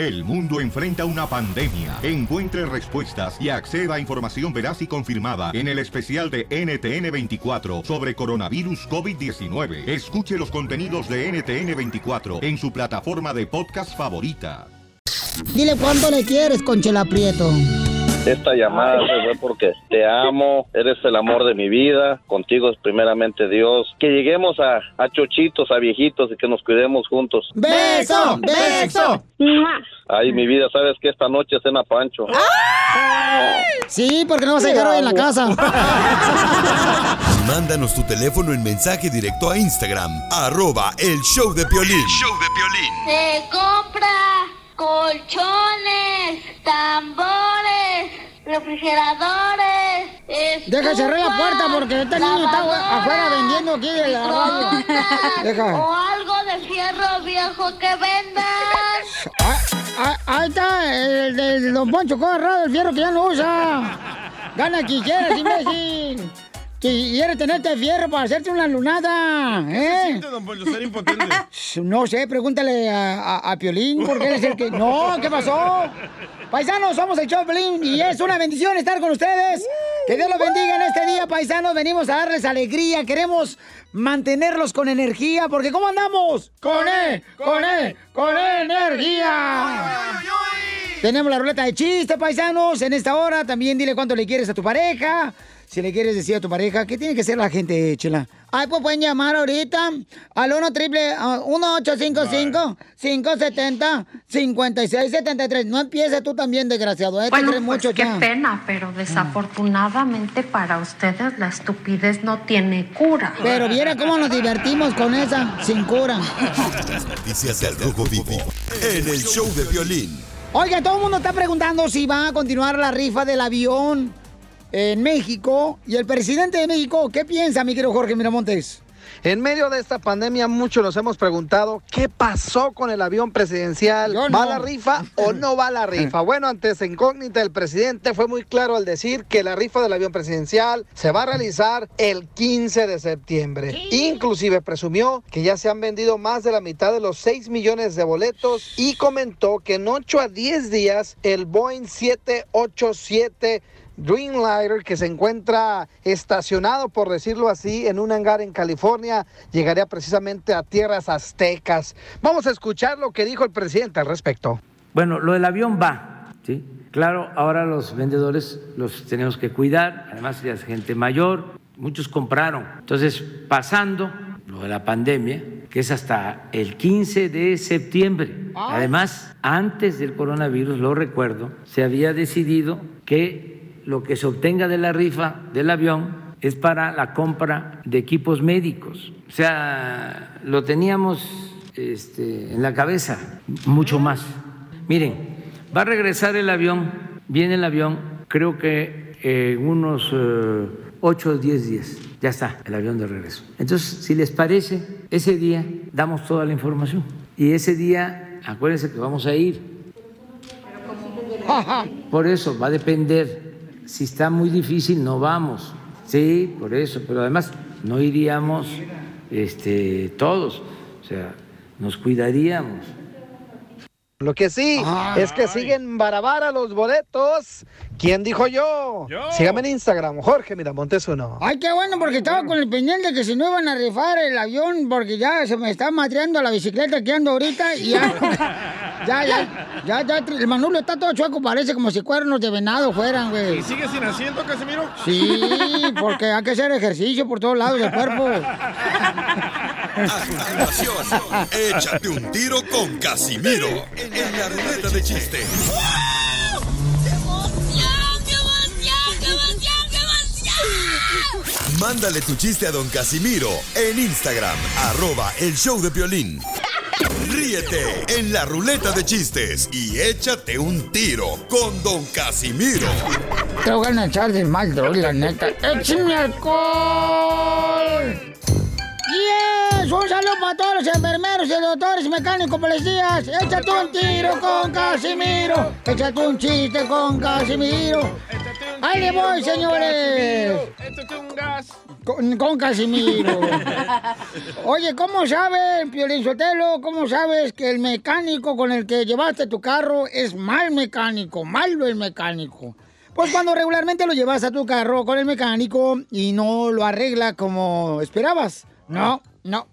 El mundo enfrenta una pandemia. Encuentre respuestas y acceda a información veraz y confirmada en el especial de NTN24 sobre coronavirus COVID-19. Escuche los contenidos de NTN24 en su plataforma de podcast favorita. Dile cuánto le quieres, Conchela Prieto. Esta llamada fue porque te amo, eres el amor de mi vida, contigo es primeramente Dios. Que lleguemos a, a chochitos, a viejitos y que nos cuidemos juntos. ¡Beso! ¡Beso! Ay, mi vida, sabes que esta noche cena Pancho. Sí, porque no vas a llegar hoy en la casa. Mándanos tu teléfono en mensaje directo a Instagram, arroba el show de Piolín. Se compra colchones, tambores, refrigeradores. Deja cerrar la puerta porque este niño está afuera vendiendo aquí de la radio. Deja. O algo de fierro viejo que vendas. Ah, ahí está el de Don Poncho Corrado, el fierro que ya no usa. Gana quien quieras, imbécil. Quiere tenerte fierro para hacerte una lunada, ¿eh? don Poncho, ser impotente? No sé, pregúntale a, a- a Piolín, porque él es el que... No, ¿qué pasó? Paisanos, somos el show Piolín y es una bendición estar con ustedes. Que Dios los bendiga en este día, paisanos. Venimos a darles alegría, queremos mantenerlos con energía, porque ¿cómo andamos? Con E, con E, con energía. Tenemos la ruleta de chiste, paisanos, en esta hora. También dile cuánto le quieres a tu pareja. Si le quieres decir a tu pareja, ¿qué tiene que ser la gente, chela? Ay, pues pueden llamar ahorita al 1 triple 1855 570 5673 No empieces tú también, desgraciado, ¿eh? Bueno, pues mucho qué ya. pena, pero desafortunadamente para ustedes la estupidez no tiene cura. Pero viera cómo nos divertimos con esa, sin cura. Noticias del Rojo Vivo en el show de Piolín. Oiga, todo el mundo está preguntando si va a continuar la rifa del avión en México. Y el presidente de México, ¿qué piensa, mi querido Jorge Miramontes? En medio de esta pandemia, muchos nos hemos preguntado qué pasó con el avión presidencial. No. ¿Va la rifa o no va la rifa? Bueno, ante esa incógnita, el presidente fue muy claro al decir que la rifa del avión presidencial se va a realizar el 15 de septiembre. Inclusive presumió que ya se han vendido más de la mitad de los 6 millones de boletos y comentó que en 8 a 10 días el Boeing 787 Dreamliner, que se encuentra estacionado, por decirlo así, en un hangar en California, llegaría precisamente a tierras aztecas. Vamos a escuchar lo que dijo el presidente al respecto. Bueno, lo del avión va, ¿sí? Claro, ahora los vendedores los tenemos que cuidar, además ya es gente mayor, muchos compraron. Entonces, pasando lo de la pandemia, que es hasta el 15 de septiembre. Además, antes del coronavirus, lo recuerdo, se había decidido que lo que se obtenga de la rifa del avión es para la compra de equipos médicos. O sea, lo teníamos este, en la cabeza, mucho más. Miren, va a regresar el avión, viene el avión, creo que en unos 8 o 10 días ya está el avión de regreso. Entonces, si les parece, ese día damos toda la información. Y ese día, acuérdense que vamos a ir. Por eso va a depender. Si está muy difícil, no vamos. Sí, por eso. Pero además, no iríamos este, todos. O sea, nos cuidaríamos. Lo que sí es que siguen barabara los boletos. ¿Quién dijo yo? Sígame en Instagram, Jorge Miramontes uno. Ay, qué bueno, porque estaba con el pendiente que si no iban a rifar el avión, porque ya se me está madreando la bicicleta que ando ahorita y ya, ya, ya, ya, ya, el manubrio está todo chueco, parece como si cuernos de venado fueran, güey. ¿Y sigue sin asiento, Casimiro? Sí, porque hay que hacer ejercicio por todos lados del cuerpo. A continuación, échate un tiro con Casimiro en la ruleta de chiste. Mándale tu chiste a don Casimiro en Instagram, arroba el show de violín. Ríete en la ruleta de chistes y échate un tiro con don Casimiro. Te voy a echar de mal, la neta. ¡Échame alcohol! ¡Yes! Un saludo para todos los enfermeros y doctores mecánicos policías. Échate un tiro con Casimiro. Échate un chiste con Casimiro. Échate un ¡Ahí le voy, señores! Échate un gas. Con, con Casimiro. Oye, ¿cómo sabes, Piolín Sotelo, cómo sabes que el mecánico con el que llevaste tu carro es mal mecánico, malo el mecánico? Pues cuando regularmente lo llevas a tu carro con el mecánico y no lo arregla como esperabas. No, no.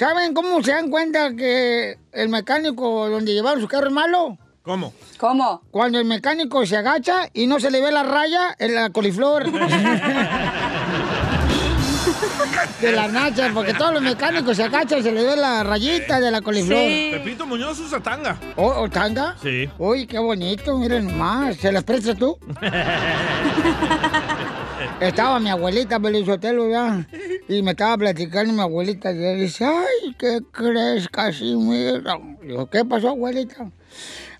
¿Saben cómo se dan cuenta que el mecánico donde llevaron su carro es malo? ¿Cómo? ¿Cómo? Cuando el mecánico se agacha y no se le ve la raya en la coliflor. de las nachas, porque todos los mecánicos se agachan y se le ve la rayita de la coliflor. Pepito Muñoz usa tanga. ¿O ¿Oh, tanga? Sí. Uy, qué bonito, miren nomás. ¿Se las prestas tú? Estaba mi abuelita Belizotelo ya y me estaba platicando mi abuelita y ella dice, ay, ¿qué crees, Casimiro? Digo, ¿qué pasó, abuelita?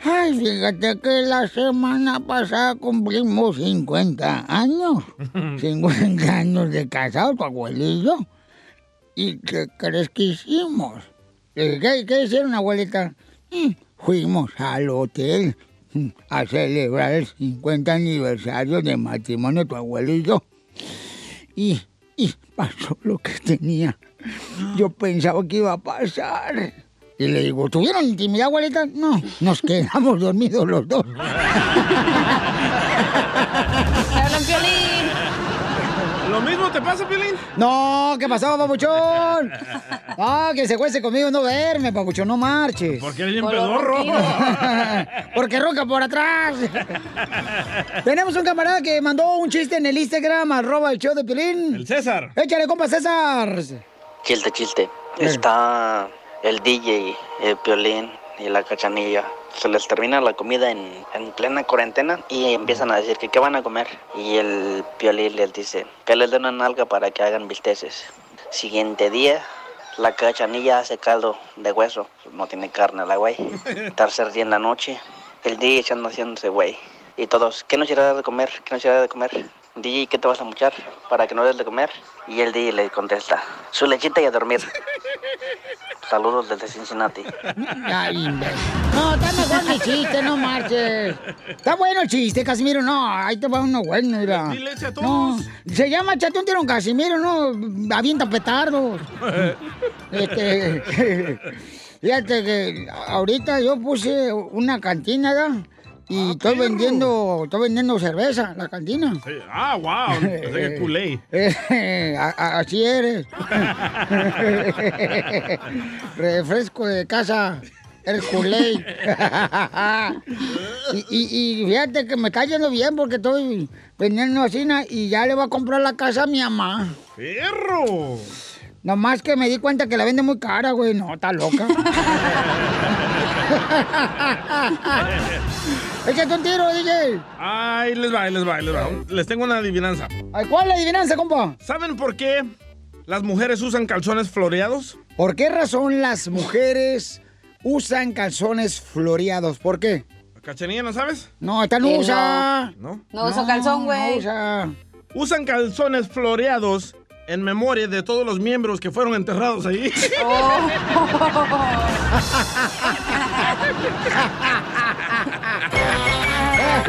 Ay, fíjate que la semana pasada cumplimos 50 años. 50 años de casado, tu abuelillo. ¿Y qué crees que hicimos? ¿Qué, qué hicieron, abuelita? "Mm, Fuimos al hotel a celebrar el 50 aniversario de matrimonio de tu abuelillo. Y, y pasó lo que tenía. Yo pensaba que iba a pasar. Y le digo, ¿tuvieron intimidad, abuelita? No, nos quedamos dormidos los dos. te pasa, Piolín? No, ¿qué pasó, papuchón? Ah, que se cueste conmigo no verme, papuchón, no marches. Porque eres bien pedorro. Porque ronca por atrás. Tenemos un camarada que mandó un chiste en el Instagram, arroba el show de Piolín. El César. Échale, compa César. Chiste, chiste. Está el DJ, el Piolín y la cachanilla. Se les termina la comida en, en plena cuarentena y empiezan a decir que qué van a comer. Y el Piolín les dice que les den una nalga para que hagan bisteces. Siguiente día, la cachanilla hace caldo de hueso. No tiene carne la güey. Tercer día en la noche, el DJ echando haciéndose güey. Y todos, ¿qué nos irá de comer? ¿Qué nos irá de comer? DJ, ¿qué te vas a muchar para que no des de comer? Y el DJ le contesta, su lechita y a dormir. Saludos desde Cincinnati. Ay, no, está mejor mi chiste, no marches. Está bueno el chiste, Casimiro. No, ahí te va uno bueno, mira. Dile ese a todos. No, se llama Echate un Casimiro, no, avienta petardos. Este, fíjate que ahorita yo puse una cantina, ¿verdad? Y estoy vendiendo, estoy vendiendo cerveza, la cantina. Sí. Ah, wow. Pensé que así eres. Refresco de casa. El culé. y, y- y fíjate que me está yendo bien porque estoy vendiendo así na- y ya le voy a comprar la casa a mi mamá. ¡Perro! Nomás que me di cuenta que la vende muy cara, güey. No, está loca. Échate un tiro, DJ. Ay, les va, les va, les va. Les tengo una adivinanza. Ay, ¿Cuál es la adivinanza, compa? ¿Saben por qué las mujeres usan calzones floreados? ¿Por qué razón las mujeres usan calzones floreados? ¿Por qué? ¿Cachanilla no sabes? No, esta no Eh, usa. ¿No? No uso calzón, güey. No usa. Usan calzones floreados en memoria de todos los miembros que fueron enterrados ahí.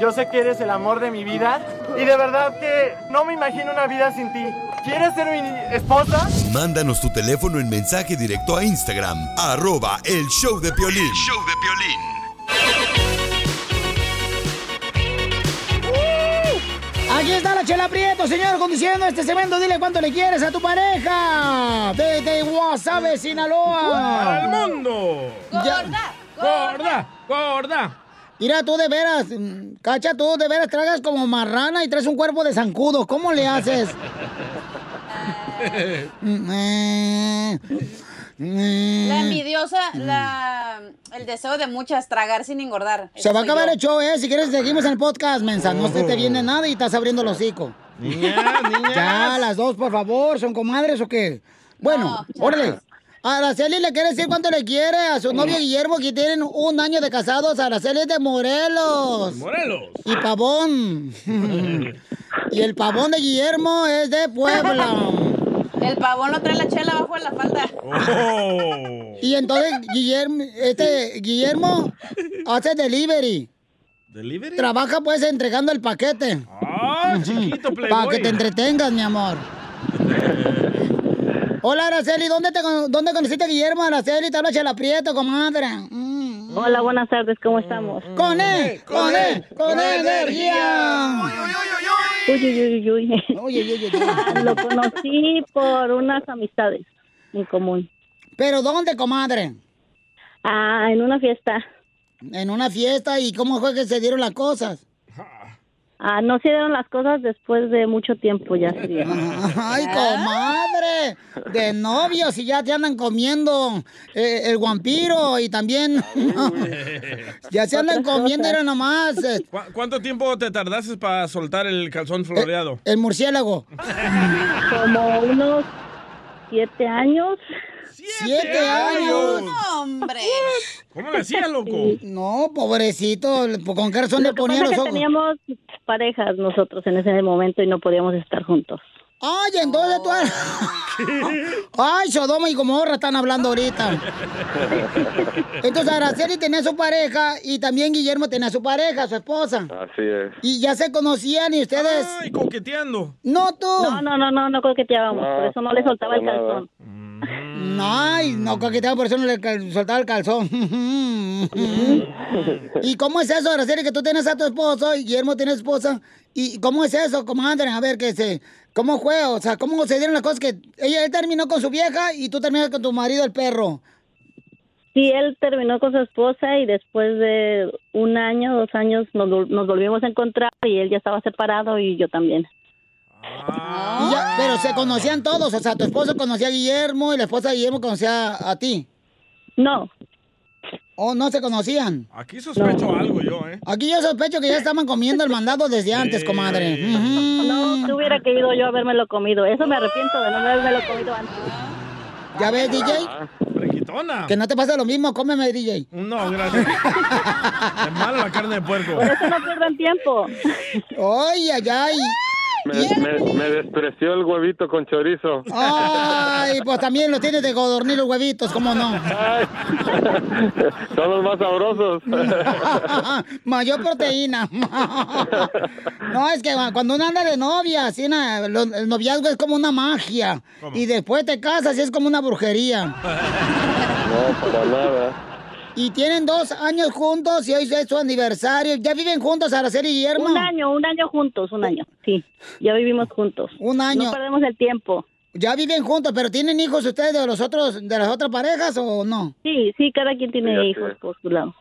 Yo sé que eres el amor de mi vida. Y de verdad que no me imagino una vida sin ti. ¿Quieres ser mi esposa? Mándanos tu teléfono en mensaje directo a Instagram, arroba el show de Piolín. show de Aquí está la Chela Prieto, señor, conduciendo este segmento. Dile cuánto le quieres a tu pareja. Desde Guasave, Sinaloa. ¡Para el mundo! Ya- ¡Gorda! ¡Gorda! Mira, tú de veras, mm, cacha, tú de veras tragas como marrana y traes un cuerpo de zancudo. ¿Cómo le haces? La envidiosa, la, el deseo de muchas, tragar sin engordar. Se va a acabar yo. el show, ¿eh? Si quieres, seguimos en el podcast, mensa. No se te viene nada y estás abriendo el hocico. Niñas, niñas. Ya, las dos, por favor, ¿son comadres o qué? Bueno, No, órale. Araceli le quiere decir cuánto le quiere a su novio Guillermo, que tienen un año de casados. Araceli es de Morelos. Morelos. Y Pavón. y el pavón de Guillermo es de Puebla. El pavón lo trae la chela abajo de la falda. Oh. Y entonces Guillermo, este, Guillermo hace delivery. ¿Delivery? Trabaja pues entregando el paquete. Ah, chiquito Para que te entretengas, mi amor. Hola, Araceli, ¿dónde, te, ¿dónde conociste a Guillermo, Araceli? Te habla Chela Prieto, comadre. Mm. Hola, buenas tardes, ¿cómo estamos? ¡Con él! ¡Con él! ¡Con energía! Uy, uy, uy, uy. Uy, uy, uy, uy. Lo conocí por unas amistades en común. ¿Pero dónde, comadre? Ah, en una fiesta. En una fiesta, ¿y cómo fue que se dieron las cosas? Ah, no se dieron las cosas después de mucho tiempo, ya sería. ¡Ay, comadre! De novios y ya te andan comiendo eh, el vampiro y también... ya se andan comiendo, era nomás eh, ¿Cu- ¿Cuánto tiempo te tardaste para soltar el calzón floreado? el murciélago. Como unos siete años. ¡Siete años! hombre. ¿Cómo le hacía, loco? No, pobrecito, ¿con qué razón le Lo ponía los ojos? teníamos parejas nosotros en ese momento y no podíamos estar juntos. Ay, entonces tú... Ay, Sodoma y Gomorra están hablando ahorita. Entonces Araceli tenía su pareja y también Guillermo tenía su pareja, su esposa. Así es. Y ya se conocían y ustedes... Ay, coqueteando. No tú. No, no, no, no, no coqueteábamos, No, por eso no le soltaba el para nada. Ay, no coqueteaba, por eso no le soltaba el calzón. ¿Y cómo es eso, Araceli, que tú tienes a tu esposo y Guillermo tiene esposa? ¿Y cómo es eso, comadre? A ver, que se... ¿Cómo fue? O sea, ¿cómo se dieron las cosas que ella él terminó con su vieja y tú terminaste con tu marido, el perro? Sí, él terminó con su esposa y después de un año, dos años nos, nos volvimos a encontrar y él ya estaba separado y yo también. Y ya- pero se conocían todos, o sea, tu esposo conocía a Guillermo y la esposa de Guillermo conocía a, ti. No. ¿O no se conocían? Aquí sospecho algo yo, ¿eh? Aquí yo sospecho que ya estaban comiendo el mandado desde antes, comadre. No, tú hubiera querido yo habérmelo comido. Eso me arrepiento de no habérmelo comido antes. ¿Ya ves, DJ? Friquitona. Que no te pase lo mismo, cómeme, DJ. No, gracias. es mala la carne de puerco. Por eso no pierdan tiempo. Ay, ay, ay. Me, me- me despreció el huevito con chorizo. Ay, pues también lo tienes de godornir los huevitos, ¿cómo no? Son los más sabrosos. Mayor proteína. No, es que cuando uno anda de novia, así, lo- el noviazgo es como una magia. Y después te casas y es como una brujería. No, para nada. Y tienen dos años juntos y hoy es su aniversario. ¿Ya viven juntos, Araceli y Guillermo? Un año, un año juntos, un año. Sí, ya vivimos juntos. Un año. No perdemos el tiempo. Ya viven juntos, pero ¿tienen hijos ustedes de los otros, de las otras parejas o no? Sí, sí, cada quien tiene Sí, hijos por su lado.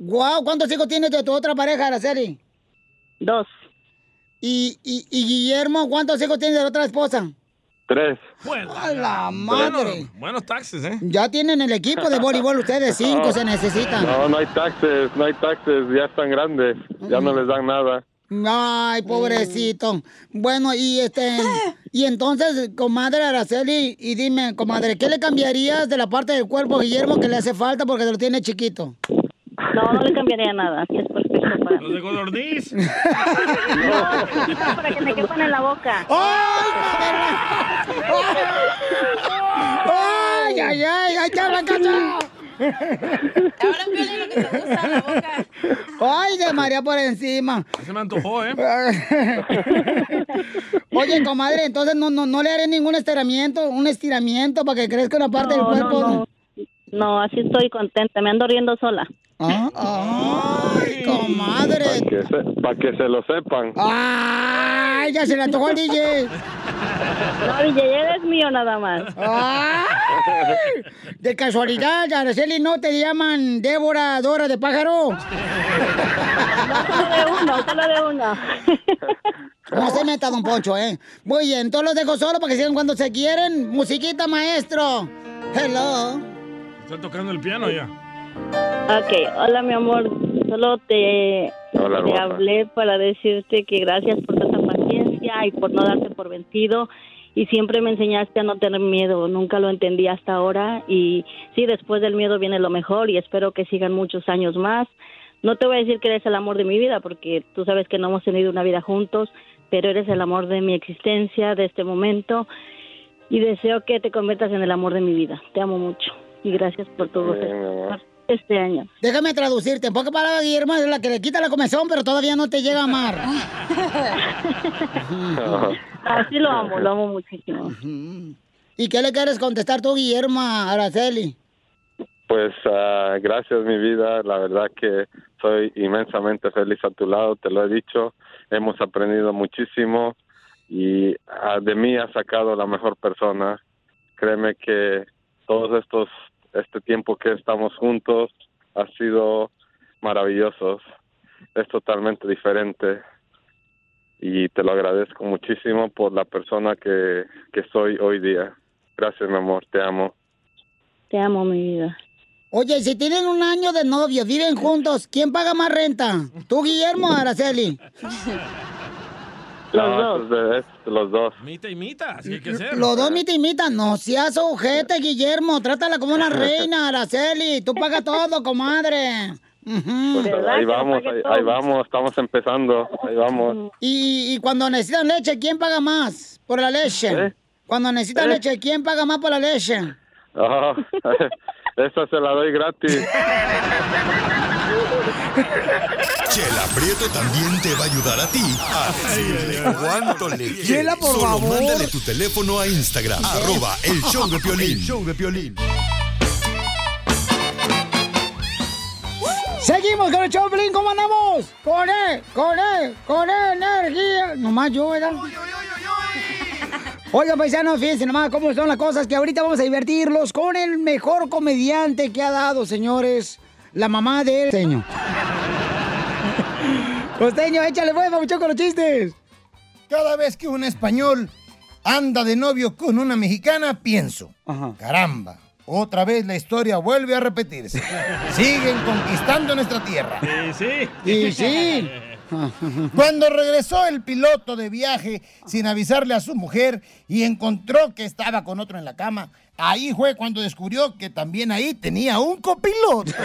Guau, ¿cuántos hijos tienes de tu otra pareja, Araceli? Dos. ¿Y, y, y Guillermo, cuántos hijos tienes de la otra esposa? Tres. ¡A la madre! Bueno, buenos taxes, ¿eh? Ya tienen el equipo de voleibol ustedes, cinco se necesitan. No, no hay taxes, no hay taxes, ya están grandes, ya no les dan nada. Ay, pobrecito. Bueno, y este, y entonces, comadre Araceli, y dime, comadre, ¿qué le cambiarías de la parte del cuerpo a Guillermo que le hace falta porque lo tiene chiquito? No, no le cambiaría nada. Sí es perfecto para Los de Godorniz. No, chiquito, para que me quepan en la boca. ¡Ay, ay, ay! ¡Ay, hablan, cacha! Ahora lo que te gusta, la boca. ¡Ay, de María por encima! Se me antojó, ¿eh? Oye, comadre, entonces no, no, no le haré ningún estiramiento, un estiramiento para que crezca una parte No, del no, cuerpo. no. No, así estoy contenta. Me ando riendo sola. ¡Ay, comadre! Para que, se, pa' que se lo sepan. ¡Ay, ya se le antojó al DJ! No, DJ, eres mío nada más. ¡Ay! De casualidad, Araceli, ¿no te llaman Débora Dora de Pájaro? Solo de uno, solo de uno. No se meta, don Poncho, ¿eh? Muy bien, entonces los dejo solo para que sigan cuando se quieren. Musiquita, maestro. Hello. Está tocando el piano ya. Ok, hola mi amor, solo te, Hola, te hermosa. hablé para decirte que gracias por tanta paciencia y por no darte por vencido y siempre me enseñaste a no tener miedo. Nunca lo entendí hasta ahora y sí, después del miedo viene lo mejor y espero que sigan muchos años más. No te voy a decir que eres el amor de mi vida porque tú sabes que no hemos tenido una vida juntos, pero eres el amor de mi existencia, de este momento y deseo que te conviertas en el amor de mi vida. Te amo mucho y gracias por todo Bien. Este año. Déjame traducirte. En pocas palabras, Guillermo es la que le quita la comezón, pero todavía no te llega a amar. Así lo amo, lo amo muchísimo. ¿Y qué le quieres contestar tú, Guillermo, a Araceli? Pues ah, gracias mi vida, la verdad que soy inmensamente feliz a tu lado, te lo he dicho, hemos aprendido muchísimo y ah, de mí has sacado la mejor persona. Créeme que todos estos, este tiempo que estamos juntos ha sido maravillosos, es totalmente diferente y te lo agradezco muchísimo por la persona que, que soy hoy día. Gracias mi amor, te amo. Te amo, mi vida. Oye, si tienen un año de novio, viven juntos, ¿quién paga más renta? ¿Tú, Guillermo o Araceli? No, es de- es de los dos. Mita y mita, así hay que ser. Los dos mita y mita. No seas ojete, Guillermo. Trátala como una reina, Araceli. Tú pagas todo, comadre. Pues ahí vamos, ahí, ahí vamos, estamos empezando, ahí vamos. Y, y cuando necesitan leche, ¿quién paga más por la leche? ¿Eh? Cuando necesitan ¿Eh? leche, ¿quién paga más por la leche? Oh, esa se la doy gratis. Chela Prieto también te va a ayudar a ti a decirle cuánto le quieres. Chela, por Solo favor. mándale tu teléfono a Instagram, arroba el show de Piolín. show de Piolín. Seguimos con el Choplin, ¿cómo andamos? Con él, con él, con él, energía. Nomás yo, ¿verdad? Oigan, paisanos, fíjense nomás cómo son las cosas que ahorita vamos a divertirlos con el mejor comediante que ha dado, señores, la mamá de él. Costeño. Costeño, échale huevo, mucho con los chistes. Cada vez que un español anda de novio con una mexicana, pienso, caramba, otra vez la historia vuelve a repetirse. Siguen conquistando nuestra tierra. Sí, sí. Y sí. Cuando regresó el piloto de viaje sin avisarle a su mujer y encontró que estaba con otro en la cama, ahí fue cuando descubrió que también ahí tenía un copiloto.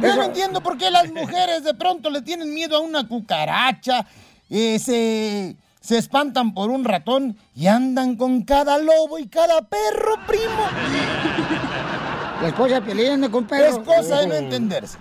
Yo no entiendo por qué las mujeres de pronto le tienen miedo a una cucaracha, eh, se, se espantan por un ratón y andan con cada lobo y cada perro, primo. La esposa peleando con perro. Es cosa de no entenderse.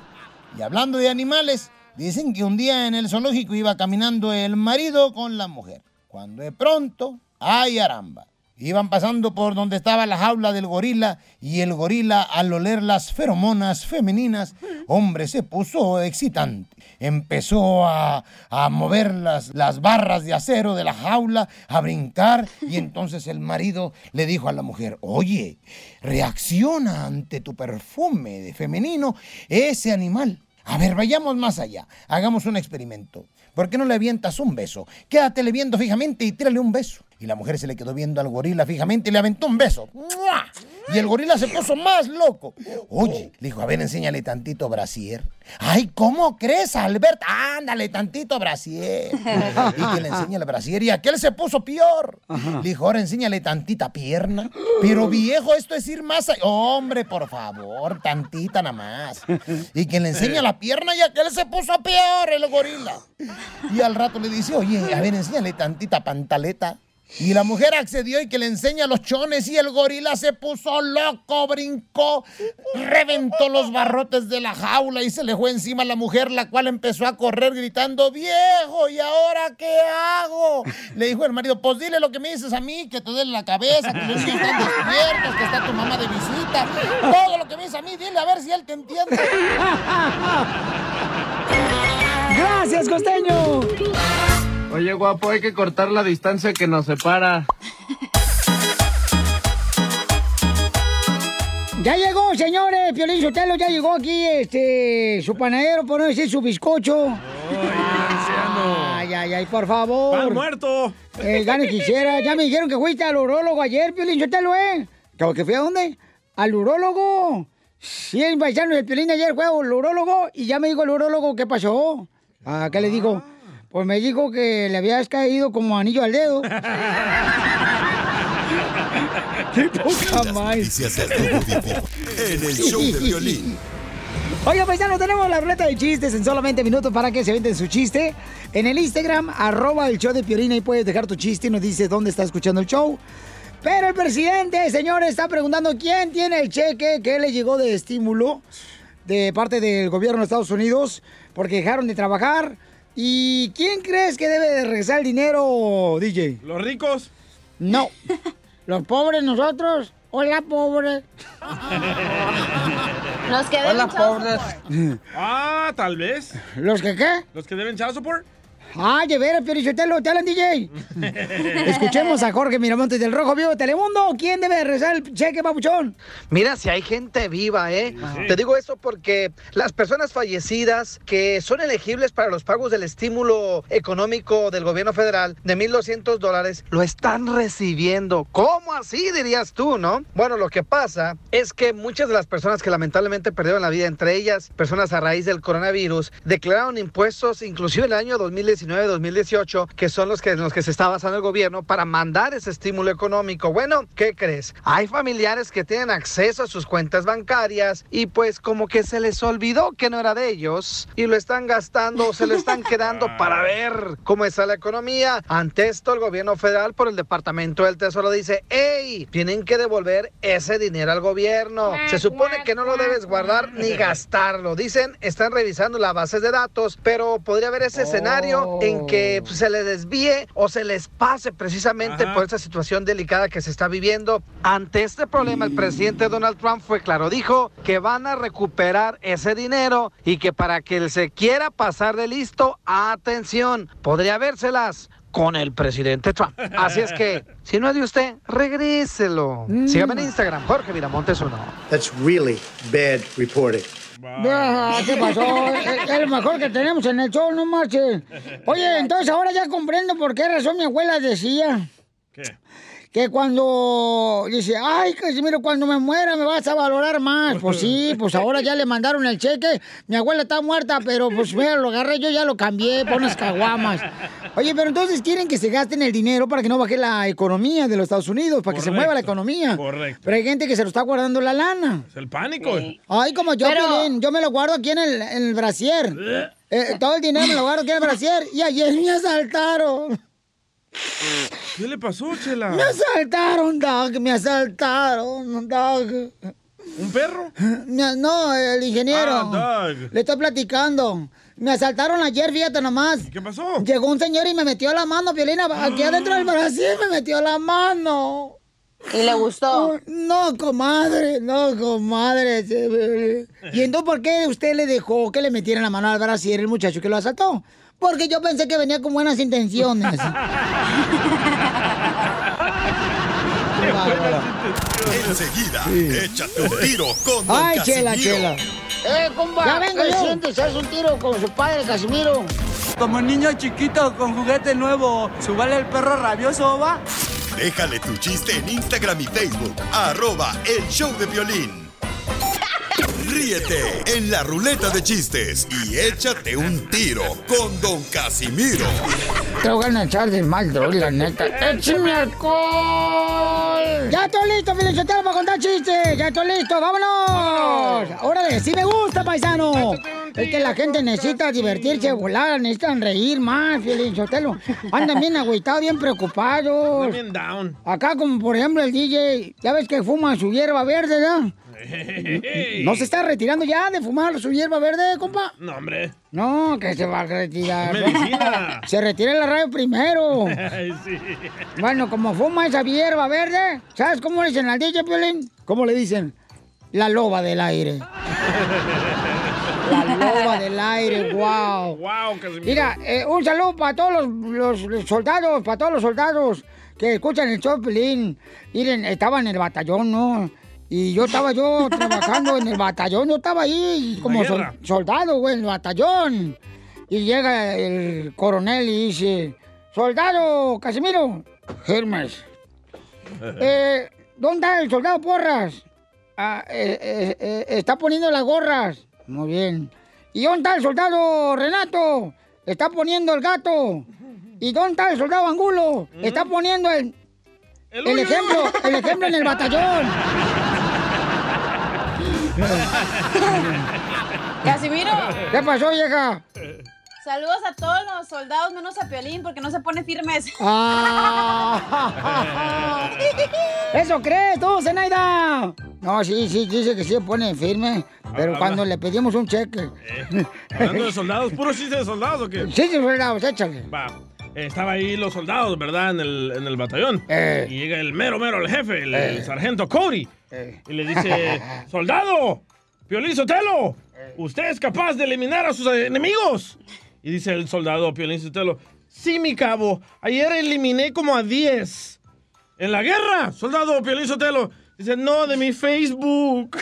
Y hablando de animales, dicen que un día en el zoológico iba caminando el marido con la mujer. Cuando de pronto, ¡ay aramba! Iban pasando por donde estaba la jaula del gorila y el gorila al oler las feromonas femeninas, hombre, se puso excitante. Empezó a, a mover las, las barras de acero de la jaula, a brincar y entonces el marido le dijo a la mujer, oye, reacciona ante tu perfume de femenino ese animal. A ver, vayamos más allá. Hagamos un experimento. ¿Por qué no le avientas un beso? Quédatele viendo fijamente y tírale un beso. Y la mujer se le quedó viendo al gorila fijamente y le aventó un beso. ¡Mua! Y el gorila se puso más loco. Oye, le dijo, a ver, enséñale tantito brasier. Ay, ¿cómo crees, Albert? Ándale, tantito brasier. Y que le enseña el brasier y aquel se puso peor. Le dijo, ahora enséñale tantita pierna. Pero viejo, esto es ir más allá. Hombre, por favor, tantita nada más. Y que le enseña la pierna y aquel se puso peor, el gorila. Y al rato le dice, oye, a ver, enséñale tantita pantaleta. Y la mujer accedió y que le enseña los chones y el gorila se puso loco, brincó, reventó los barrotes de la jaula y se le fue encima a la mujer, la cual empezó a correr gritando, viejo, ¿y ahora qué hago? Le dijo el marido, pues dile lo que me dices a mí, que te duele la cabeza, que los niños están despiertos, que está tu mamá de visita, todo lo que me dices a mí, dile a ver si él te entiende. Gracias, costeño. Oye, guapo, hay que cortar la distancia que nos separa. Ya llegó, señores, Piolín Sotelo, ya llegó aquí, este, su panadero, por no decir su bizcocho. Ay, ay, ay, por favor. ¡Pan muerto! El gane quisiera. Ya me dijeron que fuiste al urólogo ayer, Piolín Sotelo, ¿eh? ¿Que que fui a dónde? Al urólogo. Sí, el paisano del Piolín ayer fue al urólogo y ya me dijo el urólogo qué pasó. ¿A qué le digo? Pues me dijo que le habías caído como anillo al dedo. ¡Qué poca más! En el show de violín. Oiga, paisano, tenemos la ruleta de chistes en solamente minutos para que se venden su chiste. En el Instagram, arroba el show de Piolín, ahí puedes dejar tu chiste y nos dices dónde está escuchando el show. Pero el presidente, señores, está preguntando quién tiene el cheque que le llegó de estímulo de parte del gobierno de Estados Unidos porque dejaron de trabajar. ¿Y quién crees que debe de regresar el dinero, DJ? ¿Los ricos? No. ¿Los pobres nosotros? Hola, pobre. Los que Hola, deben child support. Ah, tal vez. ¿Los que qué? ¿Los que deben child support? Ah, de veras, Piorichotelo, te hablan, DJ. Escuchemos a Jorge Miramontes del Rojo Vivo de Telemundo. ¿Quién debe de regresar el cheque, papuchón? Mira, si hay gente viva, ¿eh? Te digo eso porque las personas fallecidas que son elegibles para los pagos del estímulo económico del gobierno federal de 1.200 dólares lo están recibiendo. ¿Cómo así, dirías tú, no? Bueno, lo que pasa es que muchas de las personas que lamentablemente perdieron la vida, entre ellas personas a raíz del coronavirus, declararon impuestos inclusive en el año 2019-2018, que son los que, en los que se está basando el gobierno para mandar ese estímulo económico. Bueno, ¿qué crees? Hay familiares que tienen acceso a sus cuentas bancarias y pues como que se les olvidó que no era de ellos y lo están gastando o se lo están quedando para ver cómo está la economía. Ante esto, el gobierno federal por el Departamento del Tesoro dice, ¡Ey! Tienen que devolver ese dinero al gobierno. Se supone que no lo debes guardar ni gastarlo. Dicen, están revisando las bases de datos, pero podría haber ese escenario en que pues, se le desvíe o se les pase precisamente por esta situación delicada que se está viviendo. Ante este problema, el presidente Donald Trump fue claro, dijo que van a recuperar ese dinero y que para que él se quiera pasar de listo, atención, podría vérselas con el presidente Trump. Así es que, si no es de usted, regréselo. Sígame en Instagram, Jorge Miramontes uno. That's really bad reporting. Ah, ¿Qué pasó? Es es lo mejor que tenemos en el show, no marches. Oye, entonces ahora ya comprendo por qué razón mi abuela decía. ¿Qué? Que cuando dice, ay, Casimiro, cuando me muera me vas a valorar más. Pues sí, pues ahora ya le mandaron el cheque. Mi abuela está muerta, pero pues mira, lo agarré yo, ya lo cambié por unas caguamas. Oye, pero entonces quieren que se gasten el dinero para que no baje la economía de los Estados Unidos, para que se mueva la economía. correcto. Pero hay gente que se lo está guardando la lana. Es el pánico. Ay, como yo, Pero- yo me lo guardo aquí en el, en el brasier. Eh, todo el dinero me lo guardo aquí en el brasier. Y ayer me asaltaron. ¿Qué le pasó, Chela? Me asaltaron, Doc, me asaltaron, Doc. ¿Un perro? No, el ingeniero. Ah, Doug. Le estoy platicando. Me asaltaron ayer, fíjate nomás. ¿Qué pasó? Llegó un señor y me metió la mano, Violina. Aquí adentro del brasier me metió la mano. ¿Y le gustó? No, comadre, no, comadre. ¿Y entonces por qué usted le dejó que le metieran la mano al brasier el muchacho que lo asaltó? Porque yo pensé que venía con buenas intenciones. Enseguida, échate un tiro con Don Ay, chela, Casimiro. chela. ¡Eh, compa! Ya vengo yo. sientes? ¿Haz un tiro con su padre, Casimiro? Como niño chiquito con juguete nuevo, ¿subale el perro rabioso, va? Déjale tu chiste en Instagram y Facebook, arroba el show de violín. Ríete en la ruleta de chistes y échate un tiro con Don Casimiro. Te voy a echar de mal, la neta. ¡Échame alcohol! ¡Ya estoy listo, Felicitero, para contar chistes! ¡Ya estoy listo! ¡Vámonos! ¡Órale! ¡Sí me gusta, paisano! Es que la gente necesita divertirse, volar, necesitan reír más, Felicitelo. Andan bien agüitados, bien preocupados. Bien down. Acá, como por ejemplo el DJ, ya ves que fuma su hierba verde, ¿no? ¿No se está retirando ya de fumar su hierba verde, compa? No, hombre. No, que se va a retirar. Medicina. Se retira la radio primero. Sí. Bueno, como fuma esa hierba verde, ¿sabes cómo le dicen al DJ, Piolín? ¿Cómo le dicen? La loba del aire. La loba del aire, wow. Wow. Mira, eh, un saludo para todos los, soldados, para todos los soldados que escuchan el show, Piolín. Miren, estaba en el batallón, ¿no? Y yo estaba yo trabajando en el batallón, yo estaba ahí como sol- soldado, güey, en el batallón. Y llega el coronel y dice, soldado Casimiro, Hermes, eh, ¿dónde está el soldado Porras? "Ah, eh, eh, está poniendo las gorras. Muy bien. ¿Y dónde está el soldado Renato? Está poniendo el gato. ¿Y dónde está el soldado Angulo? Está poniendo el, el, ejemplo, el ejemplo en el batallón. Casimiro. ¿Qué pasó, vieja? Saludos a todos los soldados menos a Piolín porque no se pone firmes. Ah. ¿Eso crees tú, Zenaida? No, sí, sí, dice que sí se pone firme, pero Habla. cuando le pedimos un cheque. Hablando de soldados, ¿puro chiste de soldados o qué? Sí, sí, soldados, échale. Va. Estaba ahí los soldados, ¿verdad? En el, en el batallón. Eh. Y llega el mero, mero, el jefe, el, Eh. el sargento Cody. Eh. Y le dice, soldado, Piolín Sotelo, ¿usted es capaz de eliminar a sus enemigos? Y dice el soldado Piolín Sotelo, sí, mi cabo, ayer eliminé como a 10. ¿En la guerra, soldado Piolín Sotelo? Dice, no, de mi Facebook.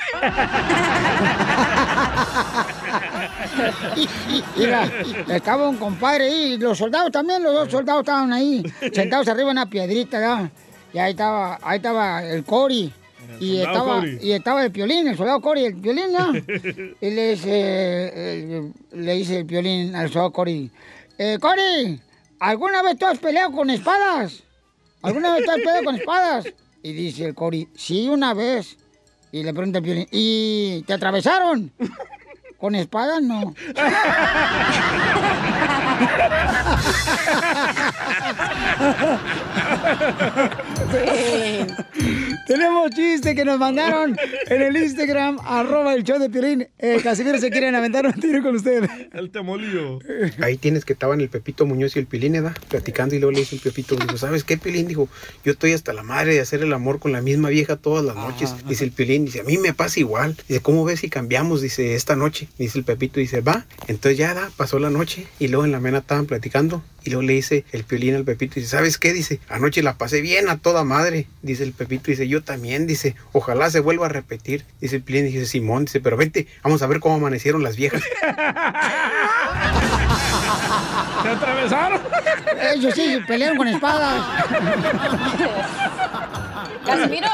Mira, estaba un compadre ahí, los soldados también, los dos soldados estaban ahí, sentados arriba en una piedrita, ¿verdad? Y ahí estaba, ahí estaba el Cori. Y estaba, Cory. y estaba el piolín, el soldado Cori, el piolín, ¿no? Y le dice, le dice el piolín al soldado Cori, eh, Cori, ¿alguna vez tú has peleado con espadas? ¿Alguna vez tú has peleado con espadas? Y dice el Cori, sí, una vez. Y le pregunta el piolín, ¿y te atravesaron? ¿Con espadas? No. Tenemos chiste que nos mandaron en el Instagram, arroba el show de Piolín. Eh, Casimiro se quieren aventar un tiro con usted. El temolío. Ahí tienes que estaban el Pepito Muñoz y el Pilín, ¿verdad? Platicando y luego le dice el Pepito, dijo, ¿sabes qué, Pilín? Dijo, yo estoy hasta la madre de hacer el amor con la misma vieja todas las noches. Dice el Pilín, dice, a mí me pasa igual. Dice, ¿cómo ves si cambiamos? Dice, esta noche. Dice el Pepito, dice, va. Entonces ya, da, pasó la noche y luego en la mena estaban platicando y luego le dice el Piolín al Pepito, dice, ¿sabes qué? Dice, anoche la pasé bien a toda madre. Dice el Pepito, dice, yo también, dice, ojalá se vuelva a repetir. Dice el Piolín, dice, Simón, dice, pero vente, vamos a ver cómo amanecieron las viejas. ¿Se atravesaron? Ellos sí, pelearon con espadas. Casimiro.